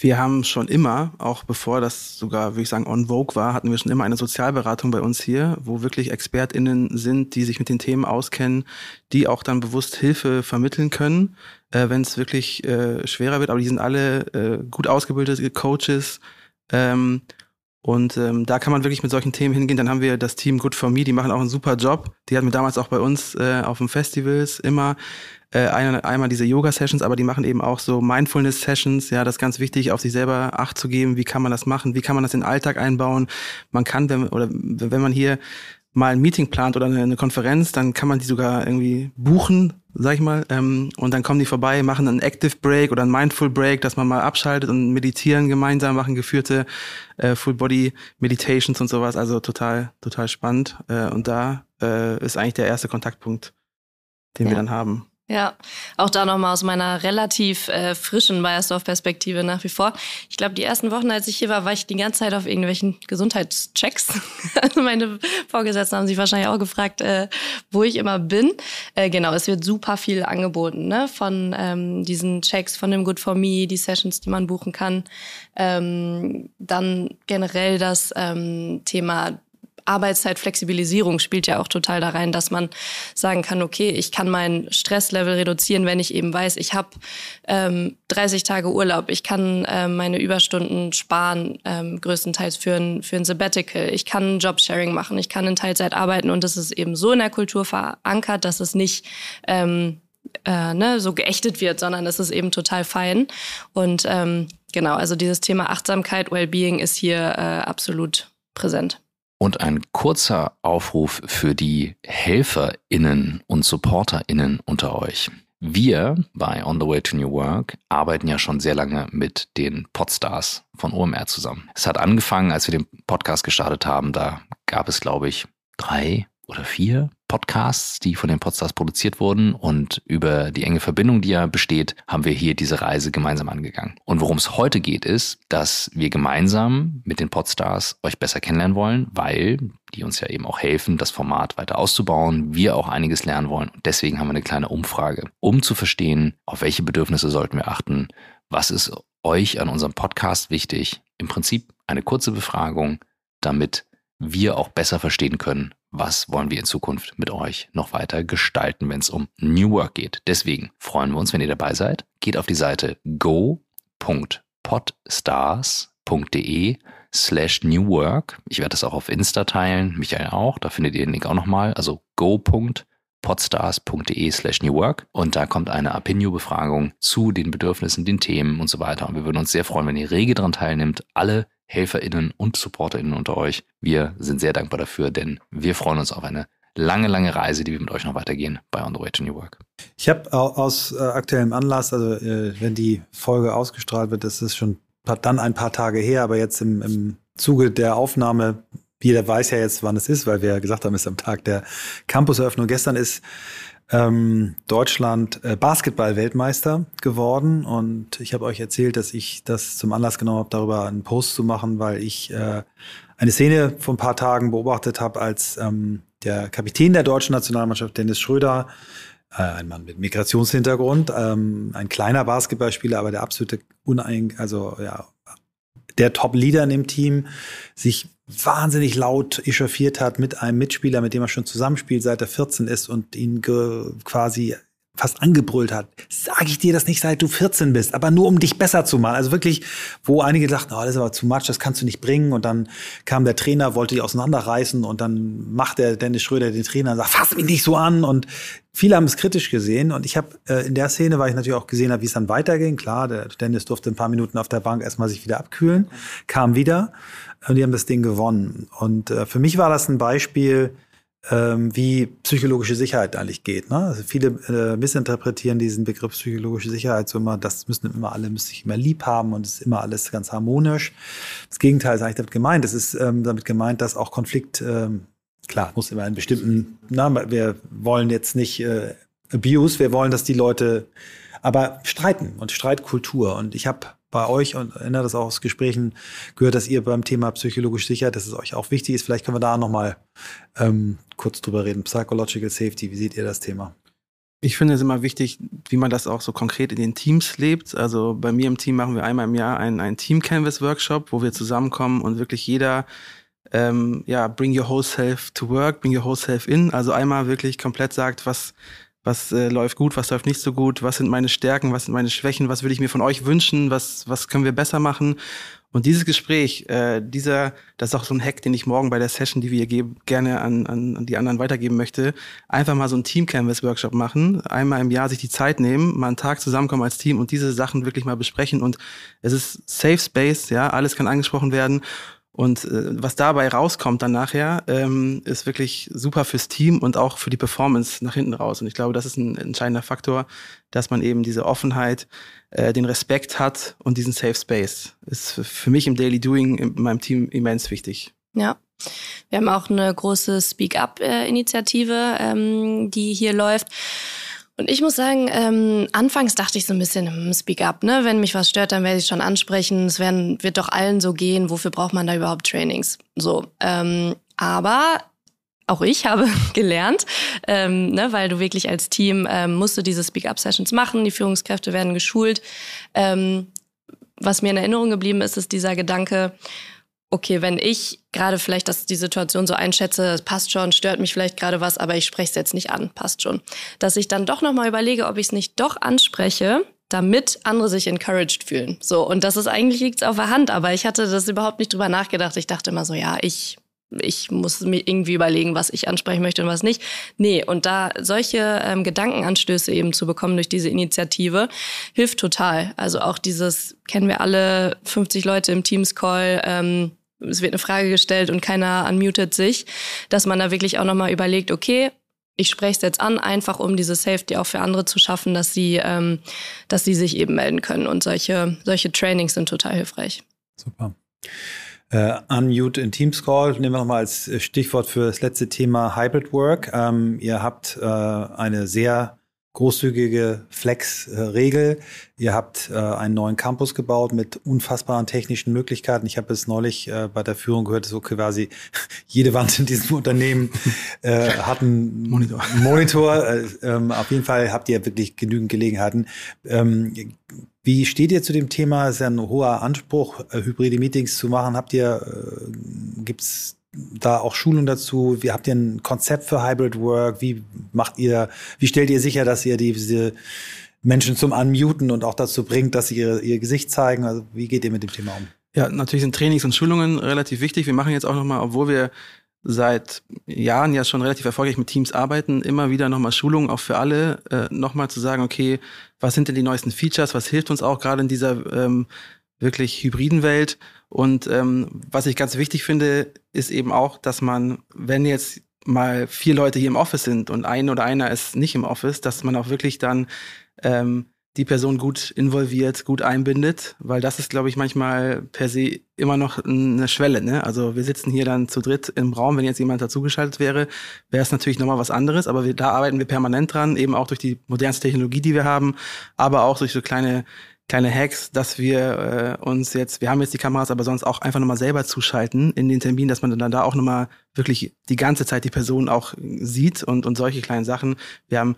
Wir haben schon immer, auch bevor das sogar, würde ich sagen, on vogue war, hatten wir schon immer eine Sozialberatung bei uns hier, wo wirklich ExpertInnen sind, die sich mit den Themen auskennen, die auch dann bewusst Hilfe vermitteln können, äh, wenn es wirklich äh, schwerer wird. Aber die sind alle äh, gut ausgebildete Coaches. Ähm, und ähm, da kann man wirklich mit solchen Themen hingehen. Dann haben wir das Team Good for Me, die machen auch einen super Job. Die hatten wir damals auch bei uns äh, auf den Festivals immer äh, eine, einmal diese Yoga-Sessions, aber die machen eben auch so Mindfulness-Sessions. Ja, das ist ganz wichtig, auf sich selber Acht zu geben. Wie kann man das machen? Wie kann man das in den Alltag einbauen? Man kann, wenn, oder wenn man hier mal ein Meeting plant oder eine, eine Konferenz, dann kann man die sogar irgendwie buchen, sag ich mal, ähm, und dann kommen die vorbei, machen einen Active Break oder einen Mindful Break, dass man mal abschaltet und meditieren gemeinsam, machen geführte äh, Full Body Meditations und sowas. Also total, total spannend. Äh, und da äh, ist eigentlich der erste Kontaktpunkt, den ja. wir dann haben. Ja, auch da nochmal aus meiner relativ äh, frischen Bayersdorf-Perspektive nach wie vor. Ich glaube, die ersten Wochen, als ich hier war, war ich die ganze Zeit auf irgendwelchen Gesundheitschecks. (laughs) Also meine Vorgesetzten haben sich wahrscheinlich auch gefragt, äh, wo ich immer bin. Äh, genau, es wird super viel angeboten ne? von ähm, diesen Checks, von dem Good for Me, die Sessions, die man buchen kann. Ähm, dann generell das ähm, Thema Arbeitszeitflexibilisierung spielt ja auch total da rein, dass man sagen kann, okay, ich kann mein Stresslevel reduzieren, wenn ich eben weiß, ich habe ähm, 30 Tage Urlaub, ich kann ähm, meine Überstunden sparen, ähm, größtenteils für ein, für ein Sabbatical, ich kann Jobsharing machen, ich kann in Teilzeit arbeiten und das ist eben so in der Kultur verankert, dass es nicht ähm, äh, ne, so geächtet wird, sondern es ist eben total fein. Und ähm, genau, also dieses Thema Achtsamkeit, Wellbeing ist hier äh, absolut präsent. Und ein kurzer Aufruf für die HelferInnen und SupporterInnen unter euch. Wir bei On the Way to New Work arbeiten ja schon sehr lange mit den Podstars von OMR zusammen. Es hat angefangen, als wir den Podcast gestartet haben. Da gab es, glaube ich, drei oder vier Podcasts, die von den Podstars produziert wurden. Und über die enge Verbindung, die ja besteht, haben wir hier diese Reise gemeinsam angegangen. Und worum es heute geht, ist, dass wir gemeinsam mit den Podstars euch besser kennenlernen wollen, weil die uns ja eben auch helfen, das Format weiter auszubauen, wir auch einiges lernen wollen. Und deswegen haben wir eine kleine Umfrage, um zu verstehen, auf welche Bedürfnisse sollten wir achten, was ist euch an unserem Podcast wichtig. Im Prinzip eine kurze Befragung, damit wir auch besser verstehen können, was wollen wir in Zukunft mit euch noch weiter gestalten, wenn es um New Work geht. Deswegen freuen wir uns, wenn ihr dabei seid. Geht auf die Seite go.podstars.de slash New Work. Ich werde das auch auf Insta teilen, Michael auch, da findet ihr den Link auch nochmal. Also go.podstars.de slash New Work und da kommt eine Opinio-Befragung zu den Bedürfnissen, den Themen und so weiter. Und wir würden uns sehr freuen, wenn ihr rege daran teilnimmt. Alle HelferInnen und SupporterInnen unter euch. Wir sind sehr dankbar dafür, denn wir freuen uns auf eine lange, lange Reise, die wir mit euch noch weitergehen bei On the Way to New Work. Ich habe aus äh, aktuellem Anlass, also äh, wenn die Folge ausgestrahlt wird, das ist schon dann ein paar Tage her, aber jetzt im, im Zuge der Aufnahme, jeder weiß ja jetzt, wann es ist, weil wir ja gesagt haben, es ist am Tag der Campuseröffnung. Gestern ist ähm, Deutschland äh, Basketball-Weltmeister geworden. Und ich habe euch erzählt, dass ich das zum Anlass genommen habe, darüber einen Post zu machen, weil ich äh, eine Szene vor ein paar Tagen beobachtet habe, als ähm, der Kapitän der deutschen Nationalmannschaft, Dennis Schröder, äh, ein Mann mit Migrationshintergrund, ähm, ein kleiner Basketballspieler, aber der absolute Unein, also ja, der Top-Leader in dem Team, sich wahnsinnig laut echauffiert hat mit einem Mitspieler, mit dem er schon zusammenspielt, seit er 14 ist und ihn quasi fast angebrüllt hat. Sag ich dir das nicht, seit du 14 bist, aber nur um dich besser zu machen. Also wirklich, wo einige dachten, oh, das ist aber zu much, das kannst du nicht bringen. Und dann kam der Trainer, wollte die auseinanderreißen und dann macht der Dennis Schröder den Trainer und sagt, fass mich nicht so an. Und viele haben es kritisch gesehen. Und ich habe äh, in der Szene, weil ich natürlich auch gesehen habe, wie es dann weiterging. Klar, der Dennis durfte ein paar Minuten auf der Bank erstmal sich wieder abkühlen, kam wieder und die haben das Ding gewonnen. Und äh, für mich war das ein Beispiel, ähm, wie psychologische Sicherheit eigentlich geht. Ne? Also viele äh, missinterpretieren diesen Begriff psychologische Sicherheit so immer, das müssen immer alle, müssen sich immer lieb haben und es ist immer alles ganz harmonisch. Das Gegenteil ist eigentlich damit gemeint. Es ist ähm, damit gemeint, dass auch Konflikt, ähm, klar, muss immer einen bestimmten, na, wir wollen jetzt nicht äh, Abuse, wir wollen, dass die Leute aber streiten und Streitkultur. Und ich habe bei euch und erinnere das auch aus Gesprächen gehört, dass ihr beim Thema psychologische Sicherheit, dass es euch auch wichtig ist. Vielleicht können wir da nochmal ähm, kurz drüber reden. Psychological Safety, wie seht ihr das Thema? Ich finde es immer wichtig, wie man das auch so konkret in den Teams lebt. Also bei mir im Team machen wir einmal im Jahr einen, einen Team-Canvas-Workshop, wo wir zusammenkommen und wirklich jeder ähm, ja, bring your whole self to work, bring your whole self in. Also einmal wirklich komplett sagt, was was äh, läuft gut, was läuft nicht so gut, was sind meine Stärken, was sind meine Schwächen, was würde ich mir von euch wünschen, was, was können wir besser machen. Und dieses Gespräch, äh, dieser, das ist auch so ein Hack, den ich morgen bei der Session, die wir hier geben, gerne an, an, an die anderen weitergeben möchte. Einfach mal so ein Team-Canvas-Workshop machen, einmal im Jahr sich die Zeit nehmen, mal einen Tag zusammenkommen als Team und diese Sachen wirklich mal besprechen. Und es ist Safe Space, ja, alles kann angesprochen werden. Und äh, was dabei rauskommt dann nachher, ähm, ist wirklich super fürs Team und auch für die Performance nach hinten raus. Und ich glaube, das ist ein entscheidender Faktor, dass man eben diese Offenheit, äh, den Respekt hat und diesen Safe Space. Ist für mich im Daily Doing in meinem Team immens wichtig. Ja. Wir haben auch eine große Speak-up-Initiative, ähm, die hier läuft. Und ich muss sagen, ähm, anfangs dachte ich so ein bisschen, hm, speak up, ne? Wenn mich was stört, dann werde ich schon ansprechen. Es werden, wird doch allen so gehen. Wofür braucht man da überhaupt Trainings? So. Ähm, aber auch ich (laughs) habe gelernt, ähm, ne, weil du wirklich als Team ähm, musst du diese Speak-up-Sessions machen. Die Führungskräfte werden geschult. Ähm, was mir in Erinnerung geblieben ist, ist dieser Gedanke, okay, wenn ich gerade vielleicht das, die Situation so einschätze, es passt schon, stört mich vielleicht gerade was, aber ich spreche es jetzt nicht an, passt schon. Dass ich dann doch nochmal überlege, ob ich es nicht doch anspreche, damit andere sich encouraged fühlen. So, und das ist eigentlich liegt's auf der Hand, aber ich hatte das überhaupt nicht drüber nachgedacht. Ich dachte immer so, ja, ich ich muss mir irgendwie überlegen, was ich ansprechen möchte und was nicht. Nee, und da solche ähm, Gedankenanstöße eben zu bekommen durch diese Initiative, hilft total. Also auch dieses, kennen wir alle, 50 Leute im Teams-Call, ähm, es wird eine Frage gestellt und keiner unmutet sich, dass man da wirklich auch nochmal überlegt, okay, ich spreche es jetzt an, einfach um diese Safety auch für andere zu schaffen, dass sie, ähm, dass sie sich eben melden können. Und solche, solche Trainings sind total hilfreich. Super. Äh, unmute in Teams Call nehmen wir nochmal als Stichwort für das letzte Thema Hybrid Work. Ähm, ihr habt äh, eine sehr großzügige Flex-Regel. Ihr habt äh, einen neuen Campus gebaut mit unfassbaren technischen Möglichkeiten. Ich habe es neulich äh, bei der Führung gehört, so quasi (laughs) jede Wand in diesem Unternehmen äh, (laughs) hat einen Monitor. (laughs) Monitor. Äh, ähm, auf jeden Fall habt ihr wirklich genügend Gelegenheiten. Ähm, wie steht ihr zu dem Thema? Es ist ja ein hoher Anspruch, äh, hybride Meetings zu machen. Habt ihr, äh, gibt's da auch Schulung dazu? Wie habt ihr ein Konzept für Hybrid Work? Wie macht ihr, wie stellt ihr sicher, dass ihr diese Menschen zum Unmuten und auch dazu bringt, dass sie ihr, ihr Gesicht zeigen? Also wie geht ihr mit dem Thema um? Ja, natürlich sind Trainings und Schulungen relativ wichtig. Wir machen jetzt auch nochmal, obwohl wir seit Jahren ja schon relativ erfolgreich mit Teams arbeiten, immer wieder nochmal Schulungen auch für alle, äh, nochmal zu sagen, okay, was sind denn die neuesten Features, was hilft uns auch gerade in dieser ähm, wirklich hybriden Welt und ähm, was ich ganz wichtig finde, ist eben auch, dass man, wenn jetzt mal vier Leute hier im Office sind und ein oder einer ist nicht im Office, dass man auch wirklich dann ähm, die Person gut involviert, gut einbindet, weil das ist, glaube ich, manchmal per se immer noch eine Schwelle. Ne? Also wir sitzen hier dann zu dritt im Raum, wenn jetzt jemand dazugeschaltet wäre, wäre es natürlich nochmal was anderes, aber wir, da arbeiten wir permanent dran, eben auch durch die modernste Technologie, die wir haben, aber auch durch so kleine kleine Hacks, dass wir äh, uns jetzt, wir haben jetzt die Kameras, aber sonst auch einfach nochmal selber zuschalten in den Termin, dass man dann da auch nochmal wirklich die ganze Zeit die Person auch sieht und, und solche kleinen Sachen. Wir haben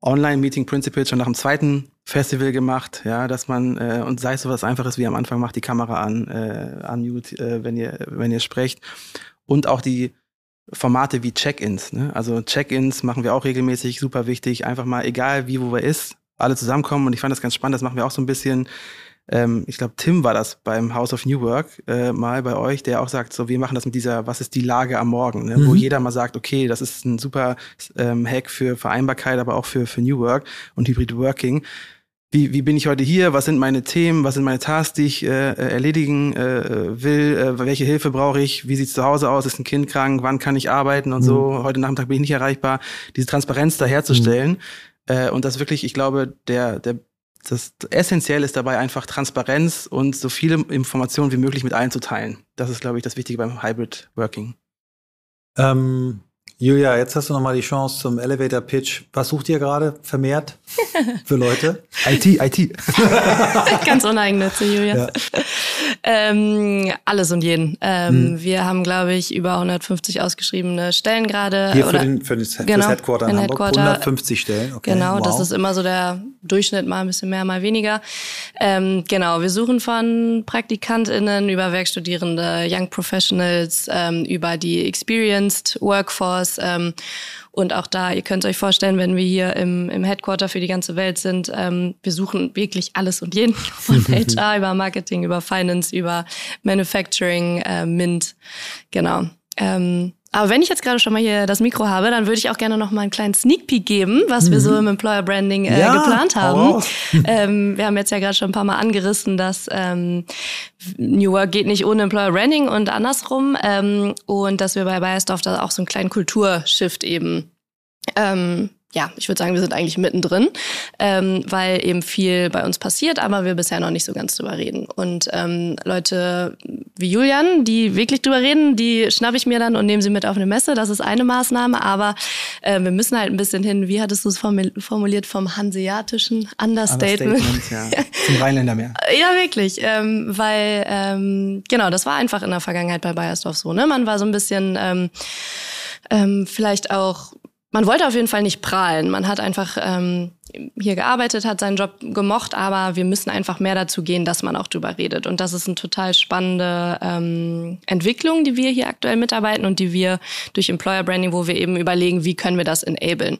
Online-Meeting Principles schon nach dem zweiten Festival gemacht, ja, dass man, äh, und sei es so was Einfaches wie am Anfang, macht die Kamera an, äh, unmute, äh, wenn ihr, wenn ihr sprecht. Und auch die Formate wie Check-ins. Ne? Also Check-ins machen wir auch regelmäßig, super wichtig. Einfach mal, egal wie, wo wir ist, alle zusammenkommen und ich fand das ganz spannend, das machen wir auch so ein bisschen. Ähm, ich glaube, Tim war das beim House of New Work äh, mal bei euch, der auch sagt, so wir machen das mit dieser, was ist die Lage am Morgen, ne? mhm. wo jeder mal sagt, okay, das ist ein super ähm, Hack für Vereinbarkeit, aber auch für, für New Work und Hybrid Working. wie, wie bin ich heute hier, was sind meine Themen, was sind meine Tasks, die ich äh, erledigen äh, will, äh, welche Hilfe brauche ich, wie sieht es zu Hause aus, ist ein Kind krank, wann kann ich arbeiten und mhm. so, heute Nachmittag bin ich nicht erreichbar, diese Transparenz da herzustellen. Mhm. Äh, und das wirklich, ich glaube, der, der das essentiell ist dabei einfach Transparenz und so viele Informationen wie möglich mit allen zu teilen. Das ist, glaube ich, das Wichtige beim Hybrid Working. Ähm, Julia, jetzt hast du nochmal die Chance zum Elevator Pitch. Was sucht ihr gerade vermehrt (laughs) für Leute? IT, IT. (laughs) (laughs) Ganz uneigennützig, Julia. Ja. Ähm, alles und jeden. Ähm, hm. Wir haben, glaube ich, über 150 ausgeschriebene Stellen gerade. Hier für, den, für, das, genau, das Headquarter in, in Hamburg. Headquarter. 150 Stellen. Okay. Genau, wow. das ist immer so der Durchschnitt, mal ein bisschen mehr, mal weniger. Ähm, genau, wir suchen von PraktikantInnen über Werkstudierende, Young Professionals, ähm, über die Experienced Workforce ähm, und auch da, ihr könnt euch vorstellen, wenn wir hier im, im Headquarter für die ganze Welt sind, ähm, wir suchen wirklich alles und jeden (laughs) von (laughs) HR über Marketing, über Finance, über Manufacturing, äh, Mint. Genau. Ähm, aber wenn ich jetzt gerade schon mal hier das Mikro habe, dann würde ich auch gerne noch mal einen kleinen Sneak Peek geben, was mhm. wir so mhm. im Employer Branding äh, ja, geplant haben. (laughs) ähm, wir haben jetzt ja gerade schon ein paar Mal angerissen, dass ähm, New Work geht nicht ohne Employer Branding und andersrum. Ähm, und dass wir bei Bayersdorf da auch so einen kleinen Kulturshift eben ähm, ja, ich würde sagen, wir sind eigentlich mittendrin, ähm, weil eben viel bei uns passiert, aber wir bisher noch nicht so ganz drüber reden. Und ähm, Leute wie Julian, die wirklich drüber reden, die schnappe ich mir dann und nehme sie mit auf eine Messe. Das ist eine Maßnahme, aber äh, wir müssen halt ein bisschen hin, wie hattest du es formuliert, vom hanseatischen Understatement. Understatement ja. (laughs) Zum Rheinländer mehr. Ja, wirklich, ähm, weil ähm, genau, das war einfach in der Vergangenheit bei Bayersdorf so. Ne? Man war so ein bisschen ähm, ähm, vielleicht auch man wollte auf jeden Fall nicht prahlen. Man hat einfach ähm, hier gearbeitet, hat seinen Job gemocht, aber wir müssen einfach mehr dazu gehen, dass man auch drüber redet. Und das ist eine total spannende ähm, Entwicklung, die wir hier aktuell mitarbeiten und die wir durch Employer Branding, wo wir eben überlegen, wie können wir das enablen.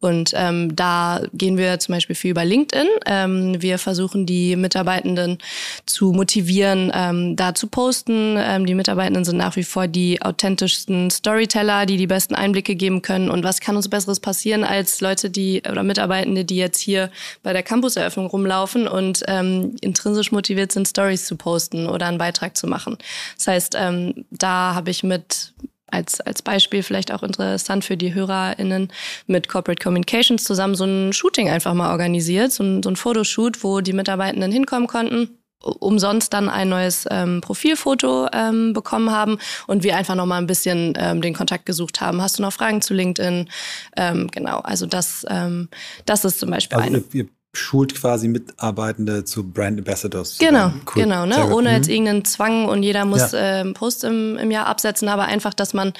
Und ähm, da gehen wir zum Beispiel viel über LinkedIn. Ähm, wir versuchen die Mitarbeitenden zu motivieren, ähm, da zu posten. Ähm, die Mitarbeitenden sind nach wie vor die authentischsten Storyteller, die die besten Einblicke geben können. Und was kann uns Besseres passieren als Leute, die oder Mitarbeitende, die jetzt hier bei der Campuseröffnung rumlaufen und ähm, intrinsisch motiviert sind, Stories zu posten oder einen Beitrag zu machen. Das heißt, ähm, da habe ich mit als, als Beispiel vielleicht auch interessant für die HörerInnen mit Corporate Communications zusammen so ein Shooting einfach mal organisiert, so ein, so ein Fotoshoot, wo die Mitarbeitenden hinkommen konnten umsonst dann ein neues ähm, Profilfoto ähm, bekommen haben und wir einfach noch mal ein bisschen ähm, den Kontakt gesucht haben. Hast du noch Fragen zu LinkedIn? Ähm, genau, also das, ähm, das ist zum Beispiel also eine. Ihr schult quasi Mitarbeitende zu Brand Ambassadors. Genau, cool. genau, ne? ohne jetzt mhm. irgendeinen Zwang und jeder muss ja. ähm, Post im, im Jahr absetzen, aber einfach, dass man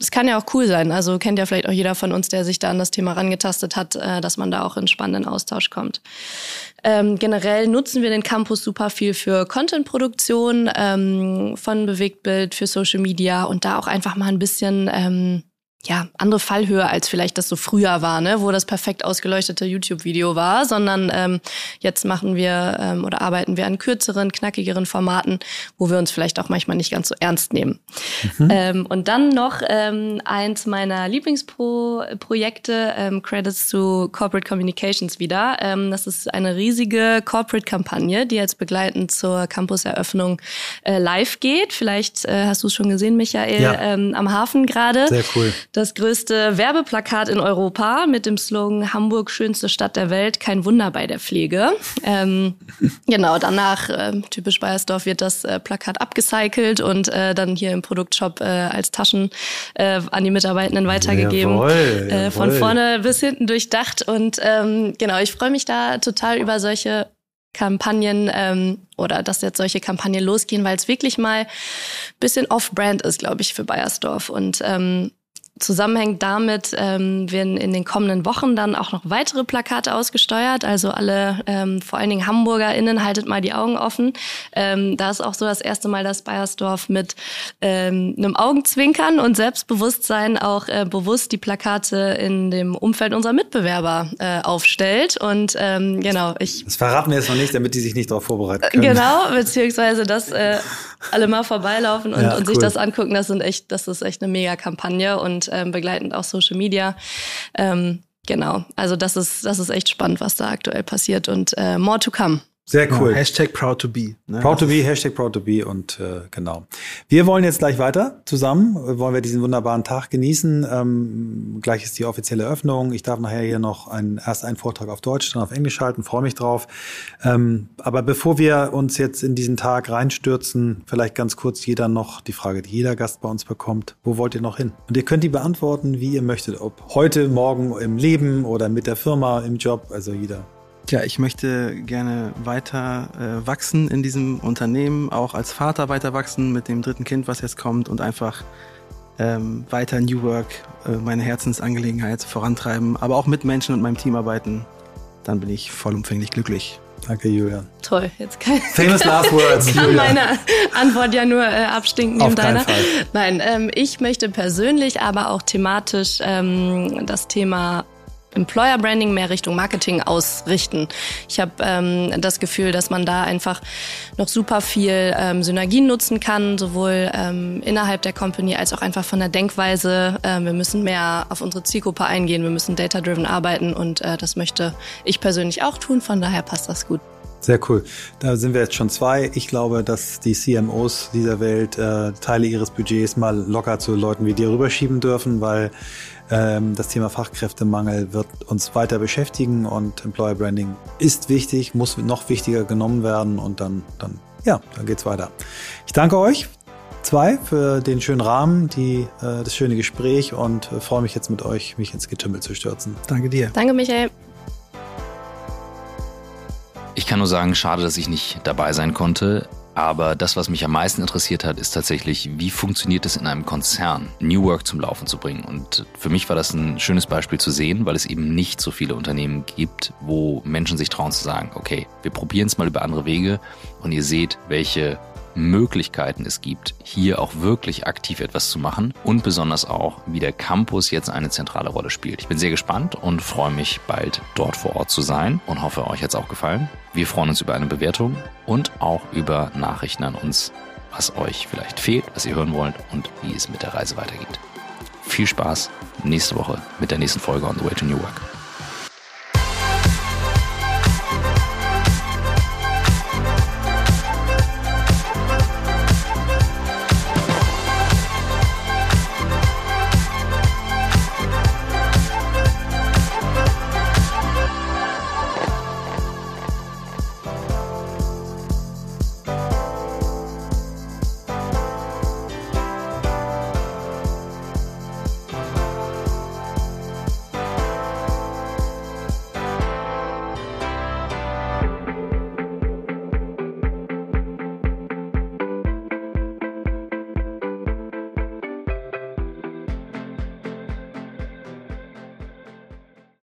es kann ja auch cool sein. Also kennt ja vielleicht auch jeder von uns, der sich da an das Thema rangetastet hat, äh, dass man da auch in spannenden Austausch kommt. Ähm, generell nutzen wir den Campus super viel für Content-Produktion ähm, von Bewegtbild, für Social Media und da auch einfach mal ein bisschen ähm, ja, andere Fallhöhe, als vielleicht das so früher war, ne, wo das perfekt ausgeleuchtete YouTube-Video war, sondern ähm, jetzt machen wir ähm, oder arbeiten wir an kürzeren, knackigeren Formaten, wo wir uns vielleicht auch manchmal nicht ganz so ernst nehmen. Mhm. Ähm, und dann noch ähm, eins meiner Lieblingsprojekte, ähm, Credits to Corporate Communications wieder. Ähm, das ist eine riesige Corporate-Kampagne, die jetzt begleitend zur Campuseröffnung äh, live geht. Vielleicht äh, hast du es schon gesehen, Michael, ja. ähm, am Hafen gerade. Sehr cool das größte Werbeplakat in Europa mit dem Slogan Hamburg schönste Stadt der Welt, kein Wunder bei der Pflege. Ähm, (laughs) genau, danach, äh, typisch Bayersdorf, wird das äh, Plakat abgecycelt und äh, dann hier im Produktshop äh, als Taschen äh, an die Mitarbeitenden weitergegeben. Jawohl, jawohl. Äh, von vorne bis hinten durchdacht. Und ähm, genau, ich freue mich da total über solche Kampagnen ähm, oder dass jetzt solche Kampagnen losgehen, weil es wirklich mal bisschen off-brand ist, glaube ich, für Bayersdorf. Und ähm, Zusammenhängt damit ähm, werden in den kommenden Wochen dann auch noch weitere Plakate ausgesteuert. Also alle, ähm, vor allen Dingen HamburgerInnen, haltet mal die Augen offen. Ähm, da ist auch so das erste Mal, dass Bayersdorf mit ähm, einem Augenzwinkern und Selbstbewusstsein auch äh, bewusst die Plakate in dem Umfeld unserer Mitbewerber äh, aufstellt. Und ähm, genau, ich. Das verraten wir jetzt noch nicht, damit die sich nicht darauf vorbereiten können. Genau, beziehungsweise das äh, alle mal vorbeilaufen und, ja, und sich das angucken. Das sind echt, das ist echt eine mega Kampagne und ähm, begleitend auch Social Media. Ähm, Genau, also das ist, das ist echt spannend, was da aktuell passiert und äh, more to come. Sehr cool. Ja, Hashtag proud to be. Ne? Proud to be, Hashtag proud to be und äh, genau. Wir wollen jetzt gleich weiter zusammen, wollen wir diesen wunderbaren Tag genießen. Ähm, gleich ist die offizielle Eröffnung. Ich darf nachher hier noch einen, erst einen Vortrag auf Deutsch, dann auf Englisch halten, freue mich drauf. Ähm, aber bevor wir uns jetzt in diesen Tag reinstürzen, vielleicht ganz kurz jeder noch die Frage, die jeder Gast bei uns bekommt. Wo wollt ihr noch hin? Und ihr könnt die beantworten, wie ihr möchtet. Ob heute, morgen im Leben oder mit der Firma, im Job, also jeder ja, ich möchte gerne weiter äh, wachsen in diesem Unternehmen, auch als Vater weiter wachsen mit dem dritten Kind, was jetzt kommt und einfach ähm, weiter New Work, äh, meine Herzensangelegenheit vorantreiben, aber auch mit Menschen und meinem Team arbeiten. Dann bin ich vollumfänglich glücklich. Danke, Julian. Toll, jetzt kann Famous (laughs) last words, kann Julian. meine Antwort ja nur äh, abstinken neben deiner. Fall. Nein, ähm, ich möchte persönlich, aber auch thematisch ähm, das Thema Employer Branding mehr Richtung Marketing ausrichten. Ich habe ähm, das Gefühl, dass man da einfach noch super viel ähm, Synergien nutzen kann, sowohl ähm, innerhalb der Company als auch einfach von der Denkweise. Ähm, wir müssen mehr auf unsere Zielgruppe eingehen, wir müssen data-driven arbeiten und äh, das möchte ich persönlich auch tun. Von daher passt das gut. Sehr cool. Da sind wir jetzt schon zwei. Ich glaube, dass die CMOs dieser Welt äh, Teile ihres Budgets mal locker zu Leuten wie dir rüberschieben dürfen, weil das Thema Fachkräftemangel wird uns weiter beschäftigen und Employer Branding ist wichtig, muss noch wichtiger genommen werden und dann, dann, ja, dann geht's weiter. Ich danke euch zwei für den schönen Rahmen, die, äh, das schöne Gespräch und äh, freue mich jetzt mit euch, mich ins Getümmel zu stürzen. Danke dir. Danke, Michael. Ich kann nur sagen, schade, dass ich nicht dabei sein konnte. Aber das, was mich am meisten interessiert hat, ist tatsächlich, wie funktioniert es in einem Konzern, New Work zum Laufen zu bringen. Und für mich war das ein schönes Beispiel zu sehen, weil es eben nicht so viele Unternehmen gibt, wo Menschen sich trauen zu sagen, okay, wir probieren es mal über andere Wege und ihr seht, welche Möglichkeiten es gibt, hier auch wirklich aktiv etwas zu machen und besonders auch, wie der Campus jetzt eine zentrale Rolle spielt. Ich bin sehr gespannt und freue mich bald dort vor Ort zu sein und hoffe, euch hat es auch gefallen. Wir freuen uns über eine Bewertung und auch über Nachrichten an uns, was euch vielleicht fehlt, was ihr hören wollt und wie es mit der Reise weitergeht. Viel Spaß nächste Woche mit der nächsten Folge on the way to New Work.